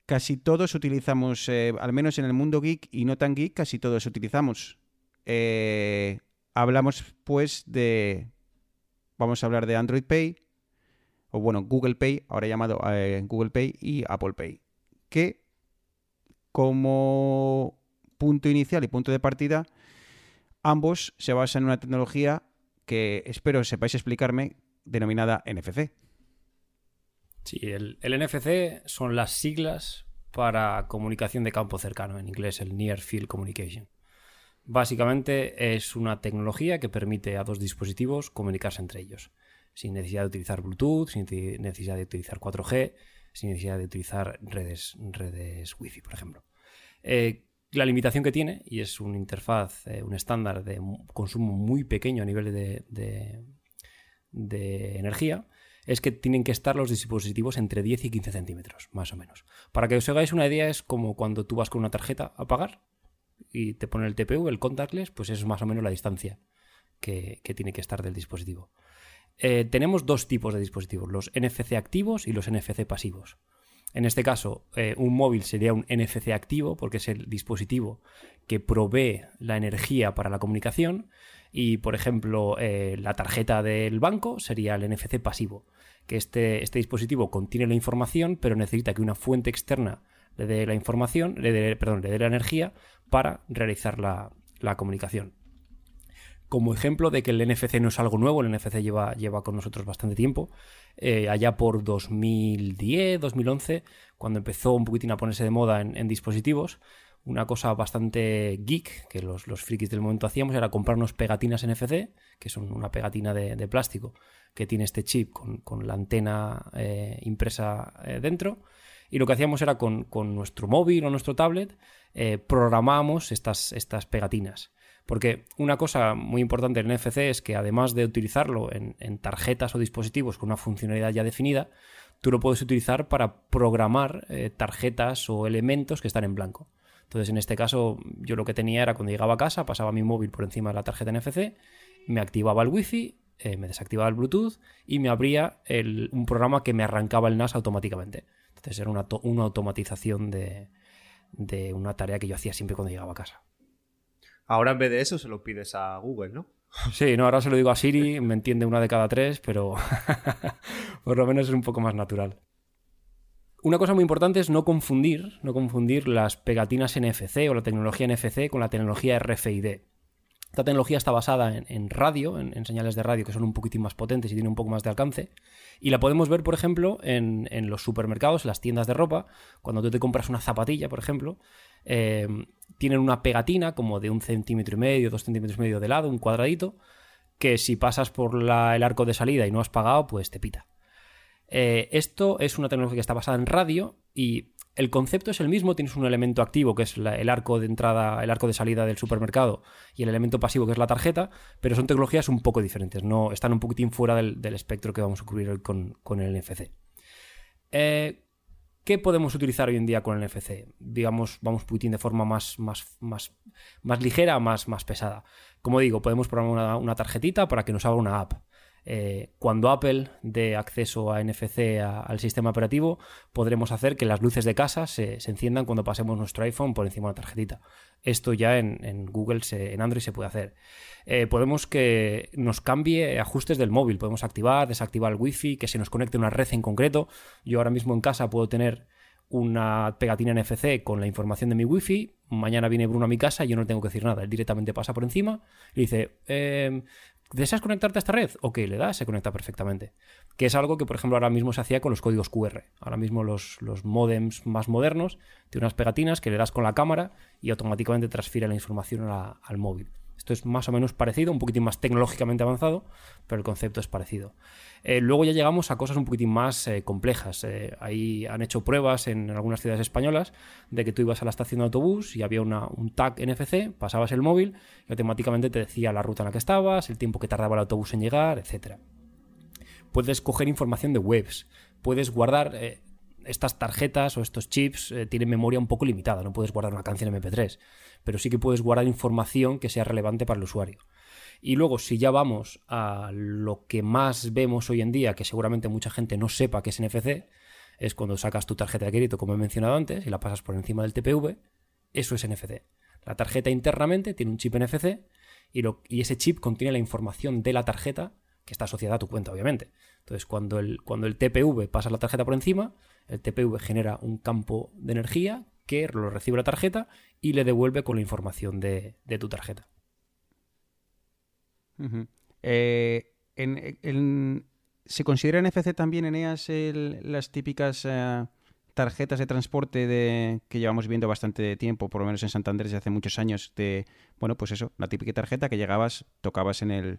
casi todos utilizamos, al menos en el mundo geek y no tan geek, casi todos utilizamos. Hablamos pues de, vamos a hablar de Android Pay, o bueno, Google Pay, ahora llamado Google Pay y Apple Pay, que como punto inicial y punto de partida, ambos se basan en una tecnología que espero sepáis explicarme, denominada NFC. Sí, el, NFC son las siglas para comunicación de campo cercano, en inglés el Near Field Communication. Básicamente es una tecnología que permite a dos dispositivos comunicarse entre ellos, sin necesidad de utilizar Bluetooth, sin necesidad de utilizar 4G, sin necesidad de utilizar redes, redes Wi-Fi, por ejemplo. Eh, la limitación que tiene, y es una interfaz, eh, un estándar de consumo muy pequeño a nivel de, de- energía, es que tienen que estar los dispositivos entre 10 y 15 centímetros, más o menos. Para que os hagáis una idea, es como cuando tú vas con una tarjeta a pagar y te pone el TPU, el contactless, pues es más o menos la distancia que, que tiene que estar del dispositivo. Eh, tenemos dos tipos de dispositivos, los NFC activos y los NFC pasivos. En este caso, eh, un móvil sería un NFC activo porque es el dispositivo que provee la energía para la comunicación. Y, por ejemplo, eh, la tarjeta del banco sería el NFC pasivo, que este, este dispositivo contiene la información pero necesita que una fuente externa le dé la información, le dé, perdón, la energía para realizar la, la comunicación. Como ejemplo de que el NFC no es algo nuevo, el NFC lleva, lleva con nosotros bastante tiempo, eh, allá por 2010, 2011, cuando empezó un poquitín a ponerse de moda en, dispositivos, una cosa bastante geek que los, los frikis del momento hacíamos era comprarnos pegatinas NFC, que son una pegatina de, plástico que tiene este chip con, con la antena eh, impresa eh, dentro. Y lo que hacíamos era con, con nuestro móvil o nuestro tablet, programábamos estas, estas pegatinas. Porque una cosa muy importante del NFC es que además de utilizarlo en, en tarjetas o dispositivos con una funcionalidad ya definida, tú lo puedes utilizar para programar eh, tarjetas o elementos que están en blanco. Entonces, en este caso, yo lo que tenía era cuando llegaba a casa, pasaba mi móvil por encima de la tarjeta NFC, me activaba el Wi-Fi, eh, me desactivaba el Bluetooth y me abría un programa que me arrancaba el NAS automáticamente. Entonces, era una, to- una automatización de una tarea que yo hacía siempre cuando llegaba a casa. Ahora en vez de eso se lo pides a Google, ¿no? Sí, no, ahora se lo digo a Siri, me entiende una de cada tres, pero por lo menos es un poco más natural. Una cosa muy importante es no confundir, no confundir las pegatinas NFC o la tecnología NFC con la tecnología RFID. Esta tecnología está basada en, radio, en, señales de radio que son un poquitín más potentes y tienen un poco más de alcance. Y la podemos ver, por ejemplo, en, los supermercados, en las tiendas de ropa. Cuando tú te compras una zapatilla, por ejemplo, eh, tienen una pegatina como de un centímetro y medio, dos centímetros y medio de lado, un cuadradito, que si pasas por el arco de salida y no has pagado, pues te pita. Eh, esto es una tecnología que está basada en radio y el concepto es el mismo, tienes un elemento activo que es el arco de entrada, el arco de salida del supermercado y el elemento pasivo que es la tarjeta, pero son tecnologías un poco diferentes, no están un poquitín fuera del, espectro que vamos a cubrir hoy con, con el NFC. Eh, ¿Qué podemos utilizar hoy en día con el NFC? Digamos, vamos poquitín de forma más, más, más, más ligera, más, más pesada. Como digo, podemos programar una, una tarjetita para que nos haga una app. Eh, cuando Apple dé acceso a NFC al sistema operativo, podremos hacer que las luces de casa se, enciendan cuando pasemos nuestro iPhone por encima de la tarjetita. Esto ya en, Google, en Android se puede hacer. Eh, podemos que nos cambie ajustes del móvil. Podemos activar, desactivar el Wi-Fi, que se nos conecte una red en concreto. Yo ahora mismo en casa puedo tener una pegatina NFC con la información de mi Wi-Fi. Mañana viene Bruno a mi casa y yo no tengo que decir nada. Él directamente pasa por encima y dice: "Eh, ¿Deseas conectarte a esta red? Ok, le das, se conecta perfectamente. Que es algo que, por ejemplo, ahora mismo se hacía con los códigos QR. Ahora mismo los, los modems más modernos tienen unas pegatinas que le das con la cámara y automáticamente transfiere la información al móvil. Esto es más o menos parecido, un poquitín más tecnológicamente avanzado, pero el concepto es parecido. Eh, luego ya llegamos a cosas un poquitín más eh, complejas. Eh, ahí han hecho pruebas en algunas ciudades españolas de que tú ibas a la estación de autobús y había una- un tag NFC, pasabas el móvil y automáticamente te decía la ruta en la que estabas, el tiempo que tardaba el autobús en llegar, etc. Puedes coger información de webs, puedes guardar... estas tarjetas o estos chips eh, tienen memoria un poco limitada, no puedes guardar una canción MP3, pero sí que puedes guardar información que sea relevante para el usuario. Y luego, si ya vamos a lo que más vemos hoy en día, que seguramente mucha gente no sepa que es NFC, es cuando sacas tu tarjeta de crédito, como he mencionado antes, y la pasas por encima del TPV, eso es NFC. La tarjeta internamente tiene un chip NFC y, lo- y ese chip contiene la información de la tarjeta que está asociada a tu cuenta, obviamente. Entonces, cuando el, cuando el TPV pasa la tarjeta por encima, el TPV genera un campo de energía que lo recibe la tarjeta y le devuelve con la información de, de tu tarjeta. Ujú. Eh, en- en- ¿Se considera NFC también, Eneas, el- las típicas eh, tarjetas de transporte de, que llevamos viendo bastante tiempo, por lo menos en Santander desde hace muchos años, de, bueno, pues eso, la típica tarjeta que llegabas, tocabas en el,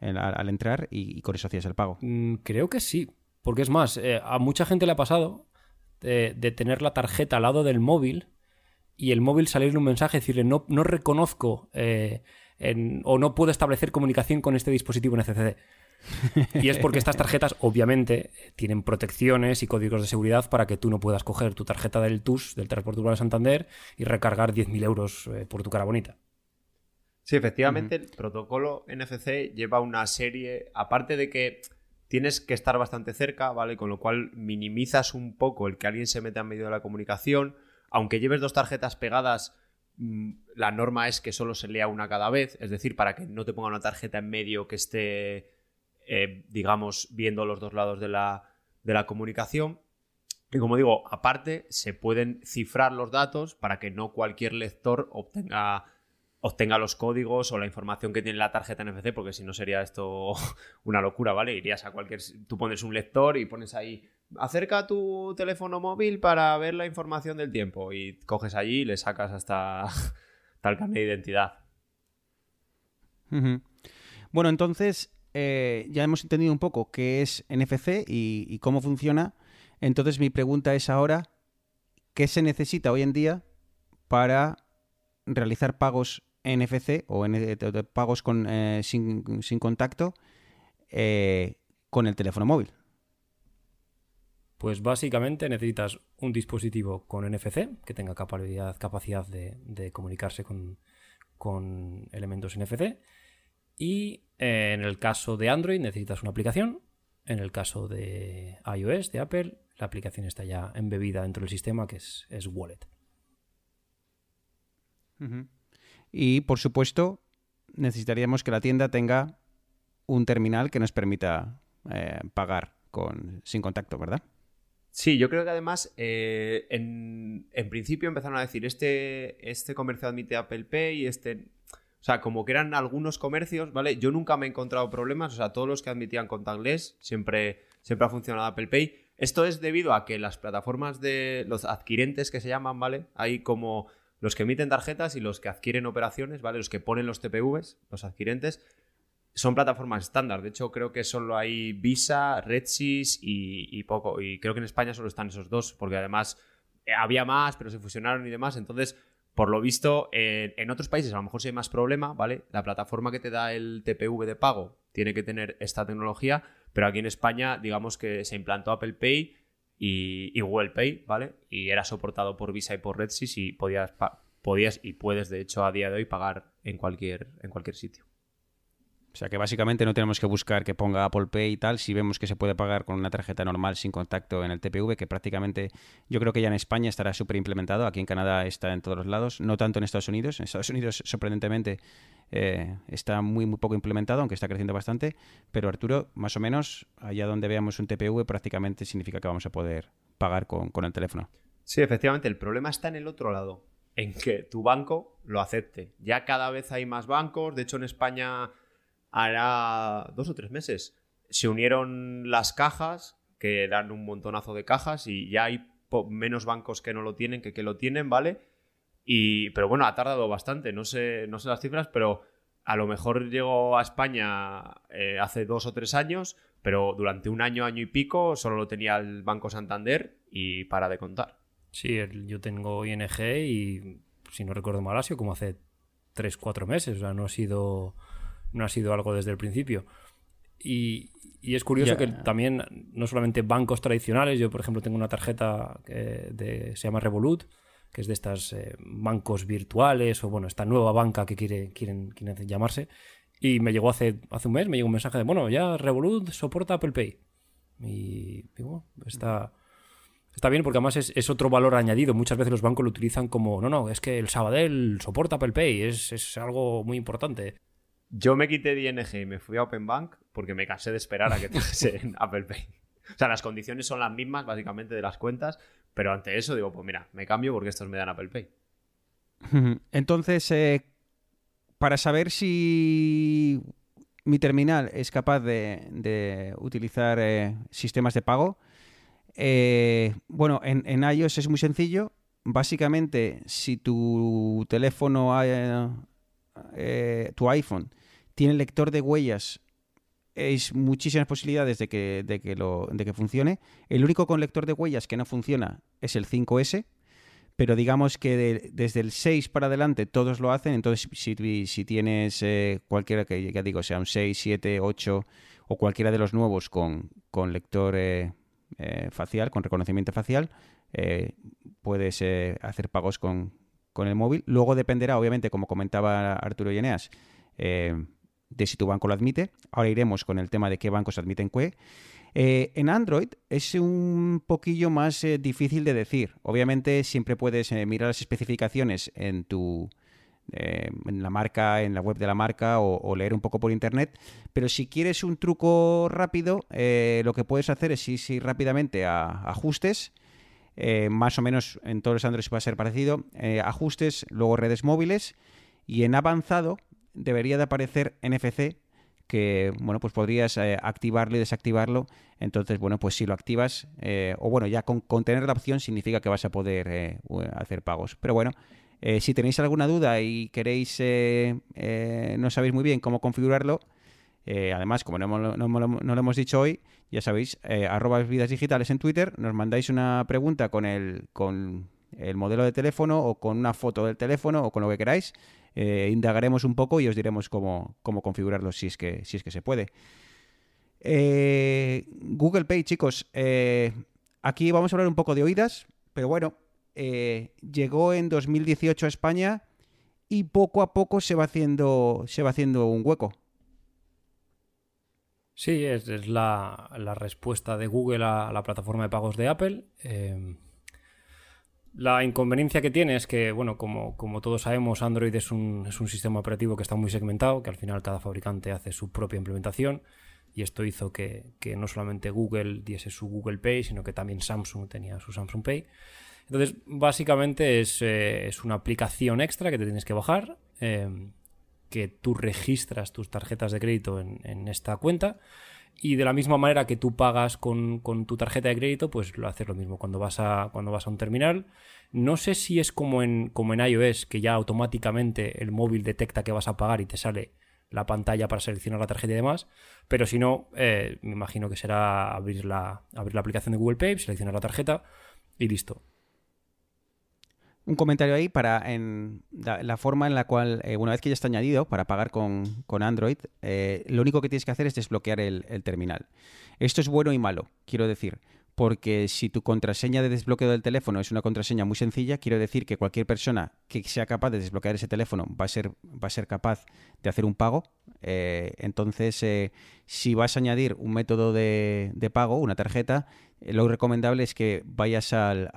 en- al, entrar y, con eso hacías el pago? Mm, creo que sí, porque es más, eh, a mucha gente le ha pasado de, tener la tarjeta al lado del móvil y el móvil salirle un mensaje decirle no, no reconozco eh, en- o no puedo establecer comunicación con este dispositivo NFC. Y es porque estas tarjetas, obviamente, tienen protecciones y códigos de seguridad para que tú no puedas coger tu tarjeta del TUS, del Transporte Urbano de Santander, y recargar 10.000 euros eh, por tu cara bonita. Sí, efectivamente, el protocolo NFC lleva una serie, aparte de que tienes que estar bastante cerca, ¿vale? Con lo cual minimizas un poco el que alguien se meta en medio de la comunicación. Aunque lleves dos tarjetas pegadas, mm, la norma es que solo se lea una cada vez, es decir, para que no te ponga una tarjeta en medio que esté, eh, digamos, viendo los dos lados de la, de la comunicación. Y como digo, aparte, se pueden cifrar los datos para que no cualquier lector obtenga obtenga los códigos o la información que tiene la tarjeta NFC, porque si no sería esto una locura, ¿vale? Irías a cualquier... Tú pones un lector y pones ahí, acerca tu teléfono móvil para ver la información del tiempo y coges allí y le sacas hasta, hasta el carnet de identidad. Bueno, entonces eh, ya hemos entendido un poco qué es NFC y cómo funciona. Entonces mi pregunta es ahora, ¿qué se necesita hoy en día para realizar pagos NFC o N- de- de pagos con, eh, sin, sin contacto eh, con el teléfono móvil? Pues básicamente necesitas un dispositivo con NFC que tenga capacidad, capacidad de, de comunicarse con, con elementos NFC. Y eh, en el caso de Android necesitas una aplicación. En el caso de iOS, de Apple, la aplicación está ya embebida dentro del sistema que es, es Wallet. Y por supuesto, necesitaríamos que la tienda tenga un terminal que nos permita eh, pagar con, sin contacto, ¿verdad? Sí, yo creo que además, eh, en, en principio empezaron a decir, este, este comercio admite Apple Pay, este... O sea, como que eran algunos comercios, ¿vale? Yo nunca me he encontrado problemas, o sea, todos los que admitían contactless siempre, siempre ha funcionado Apple Pay. Esto es debido a que las plataformas de los adquirentes que se llaman, ¿vale? Hay como los que emiten tarjetas y los que adquieren operaciones, ¿vale? Los que ponen los TPVs, los adquirentes, son plataformas estándar. De hecho, creo que solo hay Visa, RedSys y, poco. Y creo que en España solo están esos dos, porque además eh, había más, pero se fusionaron y demás. Entonces, por lo visto, en otros países a lo mejor sí hay más problema, ¿vale? La plataforma que te da el TPV de pago tiene que tener esta tecnología, pero aquí en España, digamos que se implantó Apple Pay y, y Google Pay, ¿vale? Y era soportado por Visa y por RedSys y podías, podías y puedes, de hecho, a día de hoy pagar en cualquier, en cualquier sitio. O sea que básicamente no tenemos que buscar que ponga Apple Pay y tal si vemos que se puede pagar con una tarjeta normal sin contacto en el TPV, que prácticamente yo creo que ya en España estará súper implementado, aquí en Canadá está en todos los lados, no tanto en Estados Unidos. En Estados Unidos, sorprendentemente, eh, está muy, muy poco implementado, aunque está creciendo bastante. Pero Arturo, más o menos, allá donde veamos un TPV, prácticamente significa que vamos a poder pagar con, con el teléfono. Sí, efectivamente, el problema está en el otro lado, en que tu banco lo acepte. Ya cada vez hay más bancos, de hecho en España hará dos o tres meses. Se unieron las cajas, que eran un montonazo de cajas, y ya hay menos bancos que no lo tienen que que lo tienen, ¿vale? Y, pero bueno, ha tardado bastante, no sé, no sé las cifras, pero a lo mejor llegó a España eh, hace dos o tres años, pero durante un año, año y pico, solo lo tenía el Banco Santander y para de contar. Sí, yo tengo ING y si no recuerdo mal ha sido como hace 3, 4 meses, o sea, no ha sido no ha sido algo desde el principio. Y, y es curioso que también no solamente bancos tradicionales, yo por ejemplo tengo una tarjeta que de, se llama Revolut, que es de estas eh, bancos virtuales o bueno, esta nueva banca que quiere, quieren, quieren llamarse. Y me llegó hace, hace un mes, me llegó un mensaje de, bueno, ya Revolut soporta Apple Pay. Y digo, está, está bien porque además es, es otro valor añadido. Muchas veces los bancos lo utilizan como, no, no, es que el Sabadell soporta Apple Pay, es, es algo muy importante. Yo me quité de ING y me fui a Open Bank porque me cansé de esperar a que trajesen Apple Pay. O sea, las condiciones son las mismas, básicamente, de las cuentas, pero ante eso digo, pues mira, me cambio porque estos me dan Apple Pay. Entonces, eh, para saber si mi terminal es capaz de, de utilizar eh, sistemas de pago, eh, bueno, en, en iOS es muy sencillo. Básicamente, si tu teléfono, tu iPhone, tiene lector de huellas, es muchísimas posibilidades de que, de que, lo, de que funcione. El único con lector de huellas que no funciona es el 5S pero digamos que de- desde el 6 para adelante todos lo hacen, entonces si, tienes eh, cualquiera que ya digo, sea un 6, 7, 8 o cualquiera de los nuevos con, con lector eh, eh, facial, con reconocimiento facial, eh, puedes hacer pagos con, con el móvil. Luego dependerá, obviamente, como comentaba Arturo y Eneas, eh, de si tu banco lo admite. Ahora iremos con el tema de qué bancos admiten qué. Eh, en Android es un poquillo más eh, difícil de decir. Obviamente siempre puedes eh, mirar las especificaciones en tu eh, en la marca, en la web de la marca o, leer un poco por internet. Pero si quieres un truco rápido, lo que puedes hacer es ir, rápidamente a ajustes. más o menos en todos los Android va a ser parecido. ajustes, luego redes móviles. Y en avanzado debería de aparecer NFC que bueno pues podrías eh, activarlo y desactivarlo. Entonces bueno pues si lo activas eh, o bueno ya con, tener la opción significa que vas a poder eh, hacer pagos. Pero bueno si tenéis alguna duda y queréis no sabéis muy bien cómo configurarlo además como no, no lo hemos dicho hoy ya sabéis arroba vidas digitales en Twitter nos mandáis una pregunta con el con el modelo de teléfono o con una foto del teléfono o con lo que queráis eh, indagaremos un poco y os diremos cómo, cómo configurarlo si es que, si es que se puede. Eh, Google Pay, chicos, eh, aquí vamos a hablar un poco de oídas, pero bueno, eh, llegó en 2018 a España y poco a poco se va haciendo, se va haciendo un hueco. Sí, es, la, la respuesta de Google a la plataforma de pagos de Apple. Eh, la inconveniencia que tiene es que, bueno, como, como todos sabemos, Android es un, es un sistema operativo que está muy segmentado, que al final cada fabricante hace su propia implementación. Y esto hizo que, que no solamente Google diese su Google Pay, sino que también Samsung tenía su Samsung Pay. Entonces, básicamente es, eh, es una aplicación extra que te tienes que bajar, eh, que tú registras tus tarjetas de crédito en, en esta cuenta y de la misma manera que tú pagas con, con, tu tarjeta de crédito, pues lo haces lo mismo cuando vas a, cuando vas a un terminal. No sé si es como en, como en iOS, que ya automáticamente el móvil detecta que vas a pagar y te sale la pantalla para seleccionar la tarjeta y demás, pero si no, eh, me imagino que será abrir la, abrir la aplicación de Google Pay, seleccionar la tarjeta y listo. Un comentario ahí para en la, forma en la cual, eh, una vez que ya está añadido para pagar con, con Android, eh, lo único que tienes que hacer es desbloquear el, el, terminal. Esto es bueno y malo, quiero decir, porque si tu contraseña de desbloqueo del teléfono es una contraseña muy sencilla, quiero decir que cualquier persona que sea capaz de desbloquear ese teléfono va a ser, va a ser capaz de hacer un pago. Eh, entonces, si vas a añadir un método de, de pago, una tarjeta, lo recomendable es que vayas al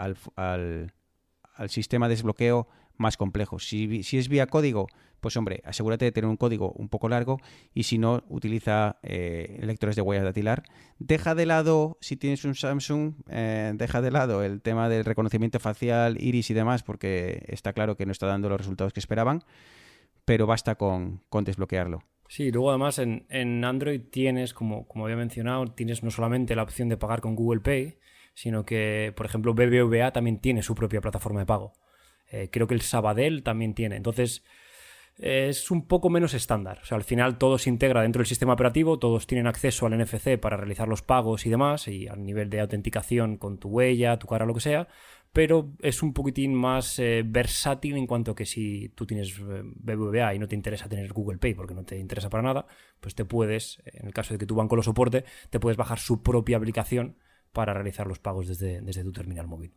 al sistema de desbloqueo más complejo. Si, es vía código, pues hombre, asegúrate de tener un código un poco largo y si no, utiliza eh, lectores de huellas dactilar. Deja de lado, si tienes un Samsung, eh, deja de lado el tema del reconocimiento facial, iris y demás, porque está claro que no está dando los resultados que esperaban, pero basta con, con desbloquearlo. Sí, luego además en, en Android tienes, como, como había mencionado, tienes no solamente la opción de pagar con Google Pay, sino que, por ejemplo, BBVA también tiene su propia plataforma de pago. Eh, creo que el Sabadell también tiene. Entonces, es un poco menos estándar. O sea, al final todo se integra dentro del sistema operativo, todos tienen acceso al NFC para realizar los pagos y demás, y al nivel de autenticación con tu huella, tu cara, lo que sea, pero es un poquitín más eh, versátil en cuanto que si tú tienes eh, BBVA y no te interesa tener Google Pay porque no te interesa para nada, pues te puedes, en el caso de que tu banco lo soporte, te puedes bajar su propia aplicación para realizar los pagos desde, desde tu terminal móvil.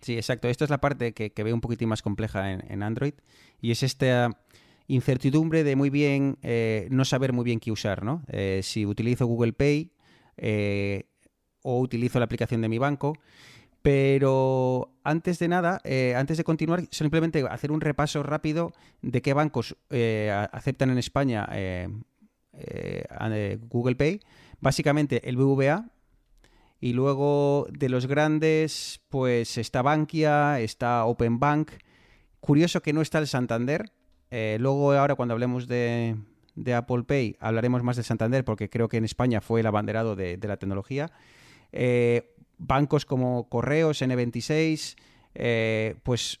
Sí, exacto. Esto es la parte que, que veo un poquitín más compleja en, en Android y es esta incertidumbre de muy bien eh, no saber muy bien qué usar, ¿no? Eh, si utilizo Google Pay eh, o utilizo la aplicación de mi banco. Pero antes de nada, antes de continuar, simplemente hacer un repaso rápido de qué bancos aceptan en España Google Pay. Básicamente el BVA, y luego de los grandes, pues está Bankia, está Open Bank. Curioso que no está el Santander. Eh, luego ahora cuando hablemos de, de Apple Pay hablaremos más del Santander porque creo que en España fue el abanderado de, de la tecnología. Eh, bancos como Correos, N26, eh, pues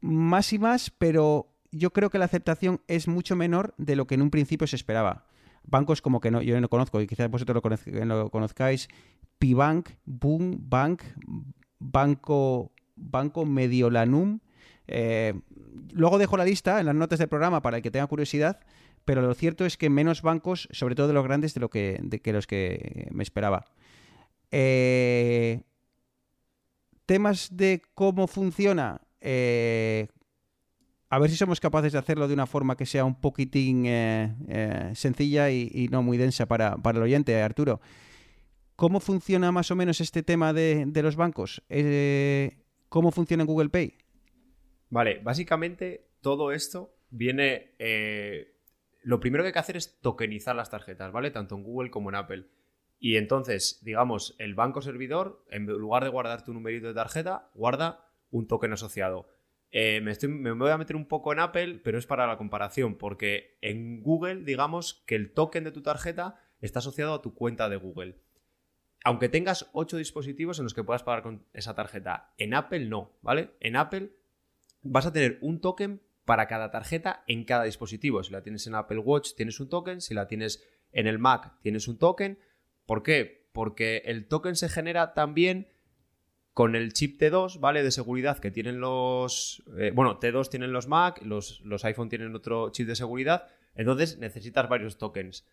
más y más, pero yo creo que la aceptación es mucho menor de lo que en un principio se esperaba. Bancos como que no, yo no conozco y quizás vosotros lo, conoz- lo conozcáis, Pibank, Boom Bank, Banco, Banco Mediolanum. Eh, luego dejo la lista en las notas del programa para el que tenga curiosidad, pero lo cierto es que menos bancos, sobre todo de los grandes, de lo que, de que los que me esperaba. Eh, temas de cómo funciona. eh, a ver si somos capaces de hacerlo de una forma que sea un poquitín eh, eh, sencilla y, no muy densa para, para el oyente, Arturo. ¿Cómo funciona más o menos este tema de, los bancos? Eh, ¿Cómo funciona en Google Pay? Vale, básicamente todo esto viene. lo primero que hay que hacer es tokenizar las tarjetas, ¿vale? Tanto en Google como en Apple. Y entonces, digamos, el banco servidor, en lugar de guardar tu numerito de tarjeta, guarda un token asociado. Eh, me, voy a meter un poco en Apple, pero es para la comparación, porque en Google, digamos que el token de tu tarjeta está asociado a tu cuenta de Google. Aunque tengas 8 dispositivos en los que puedas pagar con esa tarjeta, en Apple no, ¿vale? En Apple vas a tener un token para cada tarjeta en cada dispositivo. Si la tienes en Apple Watch, tienes un token. Si la tienes en el Mac, tienes un token. ¿Por qué? Porque el token se genera también con el chip T2, ¿vale? De seguridad que tienen los... eh, bueno, T2 tienen los Mac, los, los iPhone tienen otro chip de seguridad. Entonces necesitas varios tokens.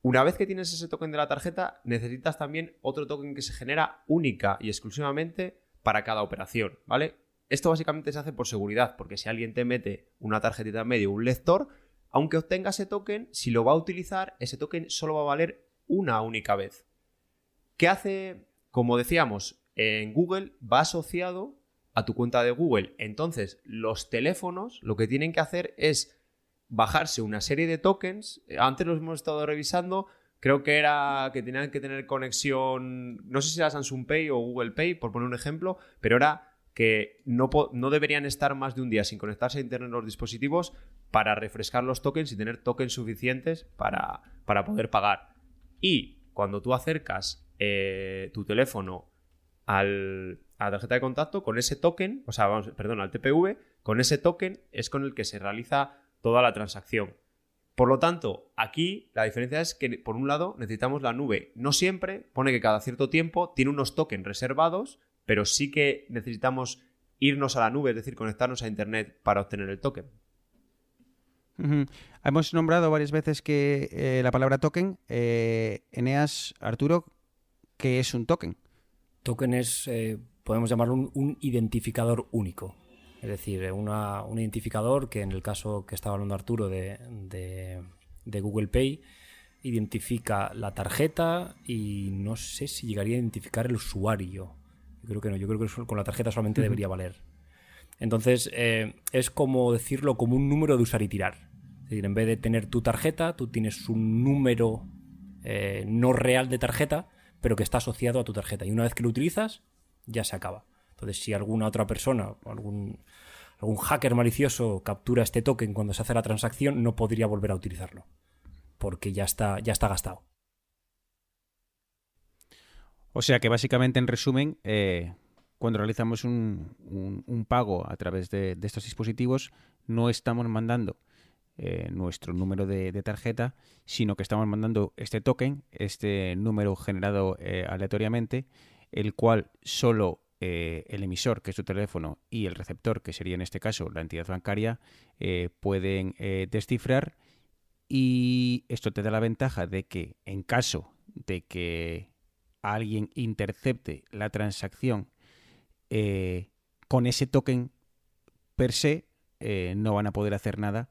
Una vez que tienes ese token de la tarjeta, necesitas también otro token que se genera única y exclusivamente para cada operación, ¿vale? Esto básicamente se hace por seguridad, porque si alguien te mete una tarjetita en medio, un lector, aunque obtenga ese token, si lo va a utilizar, ese token solo va a valer una única vez. ¿Qué hace? Como decíamos, en Google va asociado a tu cuenta de Google. Entonces, los teléfonos lo que tienen que hacer es bajarse una serie de tokens. Antes los hemos estado revisando. Creo que era que tenían que tener conexión, no sé si era Samsung Pay o Google Pay, por poner un ejemplo, pero era que no, no deberían estar más de un día sin conectarse a Internet los dispositivos para refrescar los tokens y tener tokens suficientes para, para poder pagar. Y cuando tú acercas eh, tu teléfono al, a la tarjeta de contacto, con ese token, o sea, vamos, perdón, al TPV, con ese token es con el que se realiza toda la transacción. Por lo tanto, aquí la diferencia es que, por un lado, necesitamos la nube. No siempre, pone que cada cierto tiempo tiene unos tokens reservados, pero sí que necesitamos irnos a la nube, es decir, conectarnos a Internet para obtener el token. Hemos nombrado varias veces que eh, la palabra token. Eh, Eneas, Arturo, ¿qué es un token? Token es, eh, podemos llamarlo un, un identificador único. Es decir, eh, una- un identificador que en el caso que estaba hablando Arturo de, de- de Google Pay, identifica la tarjeta y no sé si llegaría a identificar el usuario. Yo creo que no, yo creo que con la tarjeta solamente debería valer. Entonces, eh, es como decirlo como un número de usar y tirar. Es decir, en vez de tener tu tarjeta, tú tienes un número eh, no real de tarjeta, pero que está asociado a tu tarjeta. Y una vez que lo utilizas, ya se acaba. Entonces, si alguna otra persona, algún, algún hacker malicioso captura este token cuando se hace la transacción, no podría volver a utilizarlo. Porque ya está, ya está gastado. O sea que básicamente, en resumen, eh, cuando realizamos un, un- un pago a través de, de estos dispositivos, no estamos mandando eh, nuestro número de, tarjeta, sino que estamos mandando este token, este número generado eh, aleatoriamente, el cual solo eh, el emisor, que es tu teléfono, y el receptor, que sería en este caso la entidad bancaria, pueden descifrar. Y esto te da la ventaja de que en caso de que alguien intercepte la transacción con ese token per se, no van a poder hacer nada.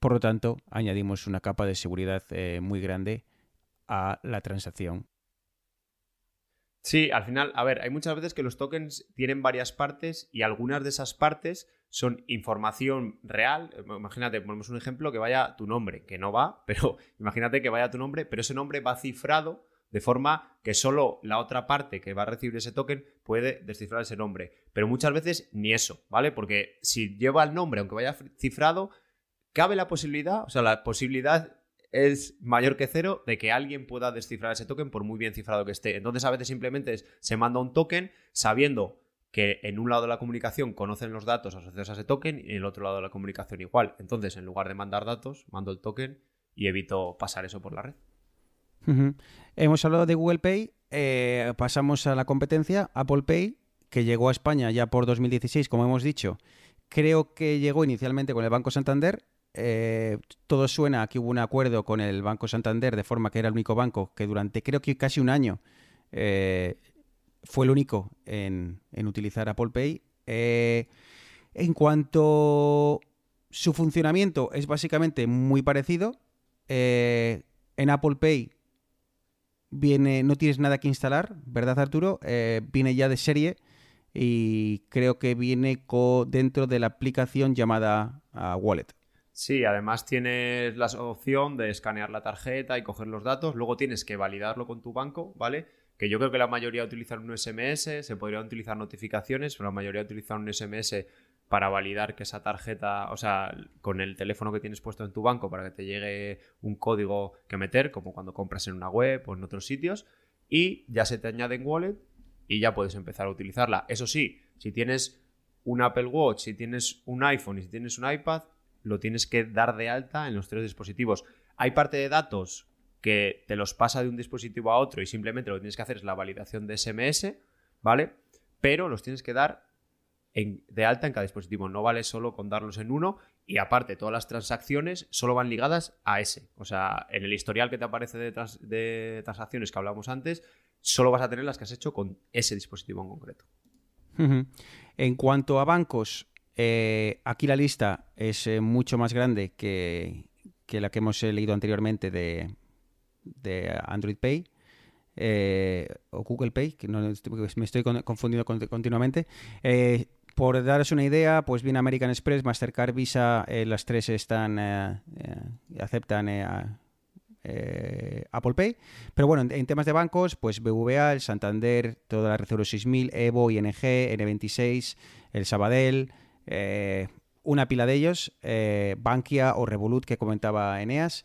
Por lo tanto, añadimos una capa de seguridad eh, muy grande a la transacción. Sí, al final, a ver, hay muchas veces que los tokens tienen varias partes y algunas de esas partes son información real. Eh, Imagínate, ponemos un ejemplo que vaya tu nombre, que no va, pero imagínate que vaya tu nombre, pero ese nombre va cifrado de forma que solo la otra parte que va a recibir ese token puede descifrar ese nombre. Pero muchas veces ni eso, ¿vale? Porque si lleva el nombre, aunque vaya cifrado, cabe la posibilidad, o sea, la posibilidad es mayor que cero de que alguien pueda descifrar ese token por muy bien cifrado que esté. Entonces a veces simplemente se manda un token sabiendo que en un lado de la comunicación conocen los datos asociados a ese token y en el otro lado de la comunicación igual. Entonces en lugar de mandar datos, mando el token y evito pasar eso por la red. Hemos hablado de Google Pay, eh, pasamos a la competencia, Apple Pay, que llegó a España ya por 2016, como hemos dicho. Creo que llegó inicialmente con el Banco Santander. Eh, todo suena a que hubo un acuerdo con el Banco Santander, de forma que era el único banco que durante creo que casi un año eh, fue el único en, utilizar Apple Pay. Eh, en cuanto su funcionamiento es básicamente muy parecido. En Apple Pay viene, no tienes nada que instalar, ¿verdad Arturo? Viene ya de serie y creo que viene dentro de la aplicación llamada ah, Wallet. Sí, además tienes la opción de escanear la tarjeta y coger los datos. Luego tienes que validarlo con tu banco, ¿vale? Que yo creo que la mayoría utilizan un SMS, se podrían utilizar notificaciones, pero la mayoría utilizan un SMS para validar que esa tarjeta, o sea, con el teléfono que tienes puesto en tu banco para que te llegue un código que meter, como cuando compras en una web o en otros sitios, y ya se te añade en Wallet y ya puedes empezar a utilizarla. Eso sí, si tienes un Apple Watch, si tienes un iPhone y si tienes un iPad, lo tienes que dar de alta en los tres dispositivos. Hay parte de datos que te los pasa de un dispositivo a otro y simplemente lo que tienes que hacer es la validación de SMS, ¿vale? Pero los tienes que dar de alta en cada dispositivo. No vale solo con darlos en uno y aparte todas las transacciones solo van ligadas a ese. O sea, en el historial que te aparece de, de transacciones que hablamos antes, solo vas a tener las que has hecho con ese dispositivo en concreto. En cuanto a bancos, eh, aquí la lista es eh, mucho más grande que, la que hemos eh, leído anteriormente de, Android Pay o Google Pay, que me estoy con- confundiendo con- continuamente. Por daros una idea, pues viene American Express, Mastercard, Visa, las tres están aceptan a- Apple Pay. Pero bueno, en, en temas de bancos, pues BVA, el Santander, toda la red Euro 6000, Evo, ING, N26, el Sabadell, eh, una pila de ellos, eh, Bankia o Revolut que comentaba Eneas.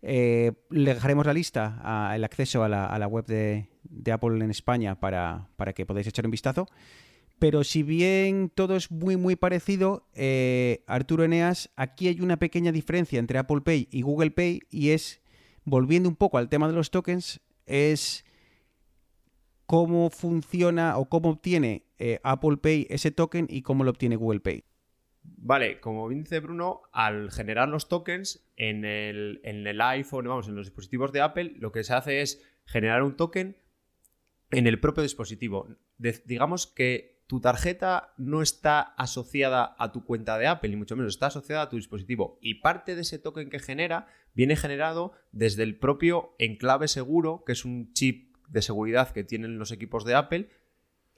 Eh, le dejaremos la lista, el acceso a la, web de, Apple en España para, para que podáis echar un vistazo. Pero si bien todo es muy muy parecido, Arturo Eneas, aquí hay una pequeña diferencia entre Apple Pay y Google Pay y es, volviendo un poco al tema de los tokens, es cómo funciona o cómo obtiene eh, Apple Pay ese token y cómo lo obtiene Google Pay. Vale, como bien dice Bruno, al generar los tokens en el, en el iPhone, vamos, en los dispositivos de Apple, lo que se hace es generar un token en el propio dispositivo. Digamos que tu tarjeta no está asociada a tu cuenta de Apple, ni mucho menos, está asociada a tu dispositivo. Y parte de ese token que genera viene generado desde el propio enclave seguro, que es un chip de seguridad que tienen los equipos de Apple,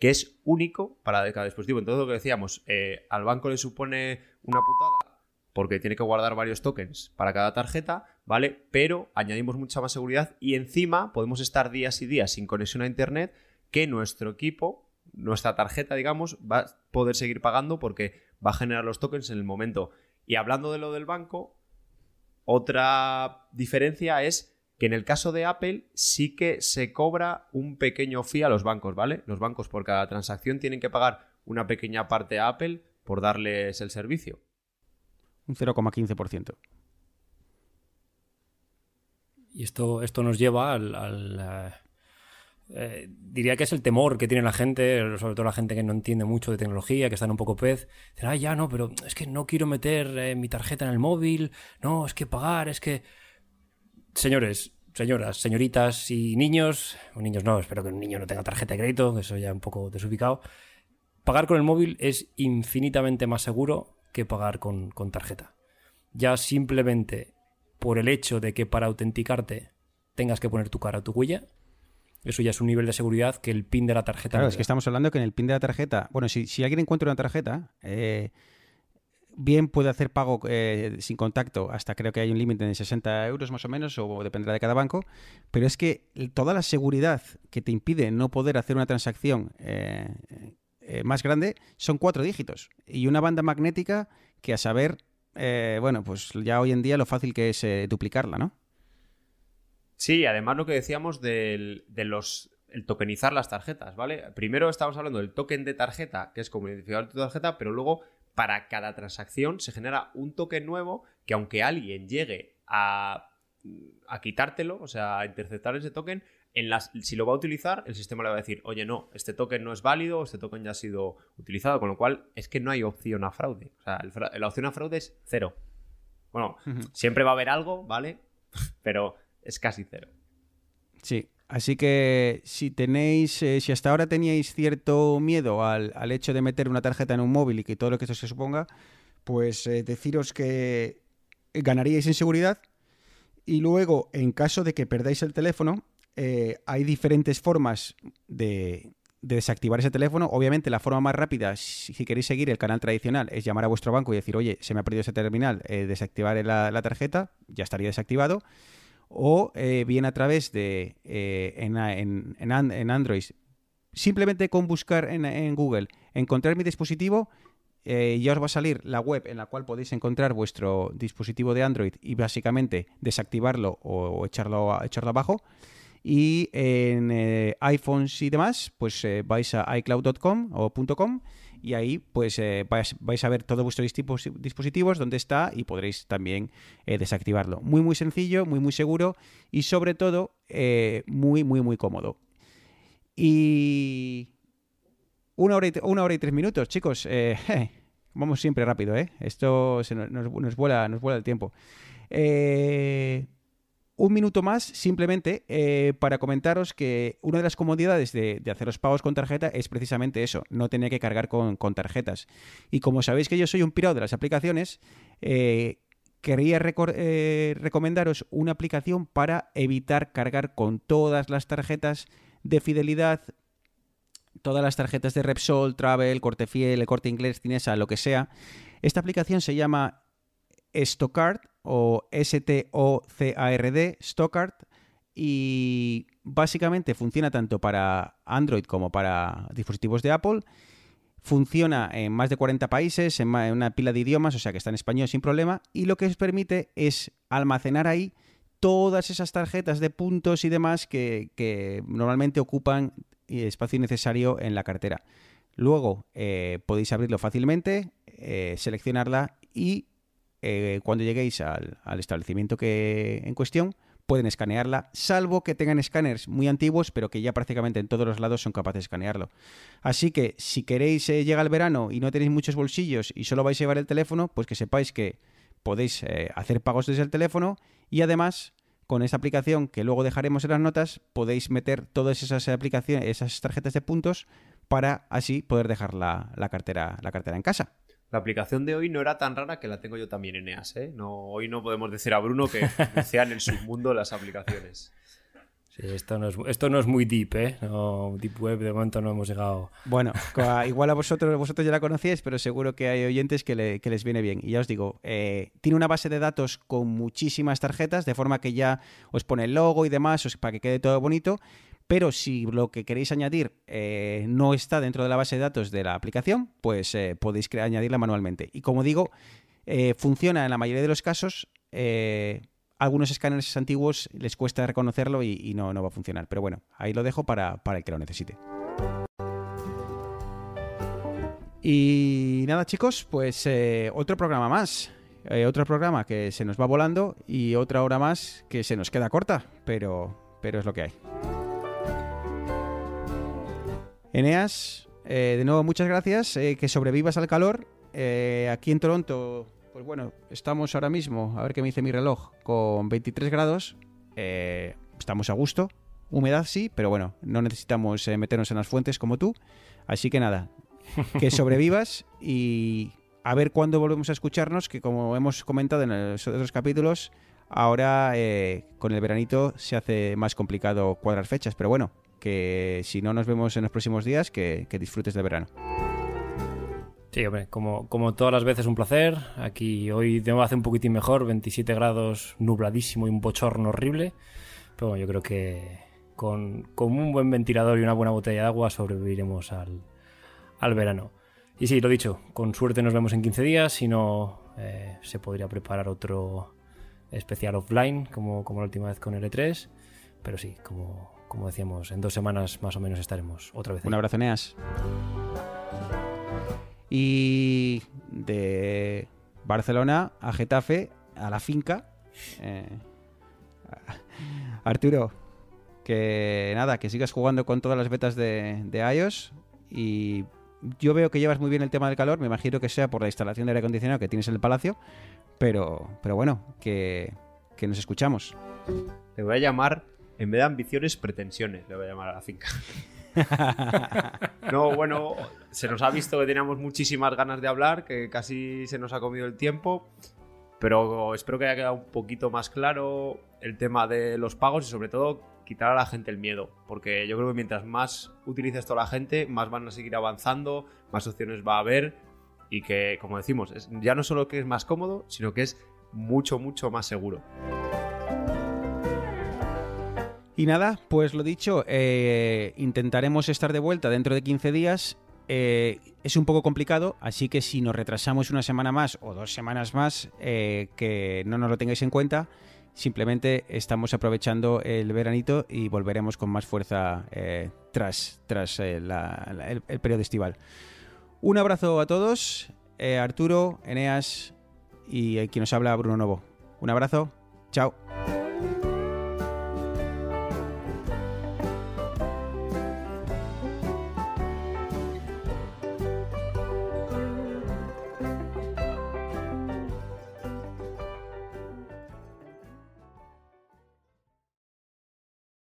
que es único para cada dispositivo. Entonces, lo que decíamos, eh, al banco le supone una putada porque tiene que guardar varios tokens para cada tarjeta, ¿vale? Pero añadimos mucha más seguridad y encima podemos estar días y días sin conexión a Internet que nuestro equipo, nuestra tarjeta, digamos, va a poder seguir pagando porque va a generar los tokens en el momento. Y hablando de lo del banco, otra diferencia es que en el caso de Apple sí que se cobra un pequeño fee a los bancos, ¿vale? Los bancos por cada transacción tienen que pagar una pequeña parte a Apple por darles el servicio. Un 0,15%. Y esto, esto nos lleva al... al, eh, eh, diría que es el temor que tiene la gente, sobre todo la gente que no entiende mucho de tecnología, que están un poco pez. Dicen, ah, ya no, pero es que no quiero meter eh, mi tarjeta en el móvil, no, es que pagar, es que... Señores, señoras, señoritas y niños, o niños no, espero que un niño no tenga tarjeta de crédito, que eso ya un poco desubicado. Pagar con el móvil es infinitamente más seguro que pagar con, con tarjeta. Ya simplemente por el hecho de que para autenticarte tengas que poner tu cara o tu huella, eso ya es un nivel de seguridad que el pin de la tarjeta. Claro, no es que estamos hablando que en el pin de la tarjeta, bueno, si, si alguien encuentra una tarjeta, eh, bien puede hacer pago eh, sin contacto, hasta creo que hay un límite de 60 euros más o menos, o dependerá de cada banco, pero es que toda la seguridad que te impide no poder hacer una transacción eh, eh, más grande son cuatro dígitos y una banda magnética que a saber, bueno, pues ya hoy en día lo fácil que es duplicarla, ¿no? Sí, además lo que decíamos del, de los el tokenizar las tarjetas, ¿vale? Primero estamos hablando del token de tarjeta, que es como identificar tu tarjeta, pero luego para cada transacción se genera un token nuevo que aunque alguien llegue a, a quitártelo, o sea, a interceptar ese token, en las, si lo va a utilizar, el sistema le va a decir, oye, no, este token no es válido, este token ya ha sido utilizado, con lo cual es que no hay opción a fraude. O sea, el fra- la opción a fraude es cero. Bueno, siempre va a haber algo, ¿vale? Pero es casi cero. Sí, así que si tenéis, eh, si hasta ahora teníais cierto miedo al, al hecho de meter una tarjeta en un móvil y que todo lo que esto se suponga, pues eh, deciros que ganaríais en seguridad y luego, en caso de que perdáis el teléfono, eh, hay diferentes formas de, de desactivar ese teléfono. Obviamente, la forma más rápida, si, si queréis seguir el canal tradicional, es llamar a vuestro banco y decir, oye, se me ha perdido ese terminal, eh, desactivar la, la tarjeta, ya estaría desactivado o eh, bien a través de eh, en, en- en an- en Android. Simplemente con buscar en, Google encontrar mi dispositivo eh, ya os va a salir la web en la cual podéis encontrar vuestro dispositivo de Android y básicamente desactivarlo o, echarlo, echarlo abajo. Y en eh, iPhones y demás pues eh, vais a iCloud.com o .com y ahí pues eh, vais, a ver todos vuestros dispos- dispositivos dónde está y podréis también eh, desactivarlo. Muy, muy sencillo, muy, muy seguro y sobre todo eh, muy, muy, muy cómodo. Y una hora y, una hora y tres minutos, chicos. vamos siempre rápido, ¿eh? Esto nos vuela, nos vuela el tiempo. Eh, un minuto más simplemente eh, para comentaros que una de las comodidades de, de hacer los pagos con tarjeta es precisamente eso, no tener que cargar con, tarjetas. Y como sabéis que yo soy un pirado de las aplicaciones, eh, quería eh, recomendaros una aplicación para evitar cargar con todas las tarjetas de fidelidad, todas las tarjetas de Repsol, Travel, Corte Fiel, el Corte Inglés, Cinesa, lo que sea. Esta aplicación se llama Stockard o S-T-O-C-A-R-D, Stockard, y básicamente funciona tanto para Android como para dispositivos de Apple. Funciona en más de 40 países, en una pila de idiomas, o sea que está en español sin problema, y lo que os permite es almacenar ahí todas esas tarjetas de puntos y demás que, que normalmente ocupan espacio innecesario en la cartera. Luego eh, podéis abrirlo fácilmente, eh, seleccionarla y eh, cuando lleguéis al, al establecimiento que en cuestión pueden escanearla, salvo que tengan escáneres muy antiguos, pero que ya prácticamente en todos los lados son capaces de escanearlo. Así que si queréis, eh, llega el verano y no tenéis muchos bolsillos y solo vais a llevar el teléfono, pues que sepáis que podéis eh, hacer pagos desde el teléfono y además con esta aplicación que luego dejaremos en las notas podéis meter todas esas aplicaciones, esas tarjetas de puntos para así poder dejar la cartera, la cartera en casa. La aplicación de hoy no era tan rara que la tengo yo también en EAS, ¿eh? No, hoy no podemos decir a Bruno que sea en el submundo las aplicaciones. Sí, esto no es, esto no es muy deep, ¿eh? No, deep web de momento no hemos llegado. Bueno, igual a vosotros, vosotros ya la conocíais, pero seguro que hay oyentes que, le- que les viene bien. Y ya os digo, eh, tiene una base de datos con muchísimas tarjetas, de forma que ya os pone el logo y demás, os- para que quede todo bonito. Pero si lo que queréis añadir eh, no está dentro de la base de datos de la aplicación, pues eh, podéis añadirla manualmente. Y como digo, eh, funciona en la mayoría de los casos. algunos escáneres antiguos les cuesta reconocerlo y, no, no va a funcionar. Pero bueno, ahí lo dejo para, para el que lo necesite. Y nada, chicos, pues otro programa más. Otro programa que se nos va volando y otra hora más que se nos queda corta, pero, pero es lo que hay. Eneas, eh, de nuevo muchas gracias, eh, que sobrevivas al calor. Eh, aquí en Toronto, pues bueno, estamos ahora mismo, a ver qué me dice mi reloj, con 23 grados. Estamos a gusto, humedad sí, pero bueno, no necesitamos meternos en las fuentes como tú. Así que nada, que sobrevivas y a ver cuándo volvemos a escucharnos, que como hemos comentado en los otros capítulos, ahora con el veranito se hace más complicado cuadrar fechas, pero bueno, que si no nos vemos en los próximos días, que, que disfrutes del verano. Sí, hombre, como, como todas las veces un placer. Aquí hoy de nuevo hace un poquitín mejor, 27 grados, nubladísimo y un bochorno horrible. Pero bueno, yo creo que con, con un buen ventilador y una buena botella de agua sobreviviremos al, al verano. Y sí, lo dicho, con suerte nos vemos en 15 días, si no eh, se podría preparar otro especial offline, como, como la última vez con L3. Pero sí, como, como decíamos, en dos semanas más o menos estaremos otra vez. ahí. Un abrazo, Neas. Y de Barcelona a Getafe, a la finca. eh, Arturo, que nada, que sigas jugando con todas las betas de, de iOS. Y yo veo que llevas muy bien el tema del calor. Me imagino que sea por la instalación de aire acondicionado que tienes en el palacio. Pero, pero bueno, que, que nos escuchamos. Le voy a llamar, en vez de ambiciones, pretensiones. Le voy a llamar a la finca. No, bueno, se nos ha visto que teníamos muchísimas ganas de hablar, que casi se nos ha comido el tiempo. Pero espero que haya quedado un poquito más claro el tema de los pagos y sobre todo quitar a la gente el miedo. Porque yo creo que mientras más utilice esto la gente, más van a seguir avanzando, más opciones va a haber. Y que, como decimos, ya no solo que es más cómodo, sino que es mucho, mucho más seguro. Y nada, pues lo dicho, eh, intentaremos estar de vuelta dentro de 15 días. Eh, es un poco complicado, así que si nos retrasamos una semana más o dos semanas más, eh, que no nos lo tengáis en cuenta. Simplemente estamos aprovechando el veranito y volveremos con más fuerza tras, tras el, el periodo estival. Un abrazo a todos, Arturo, Eneas y eh, quien nos habla, Bruno Novo. Un abrazo, chao.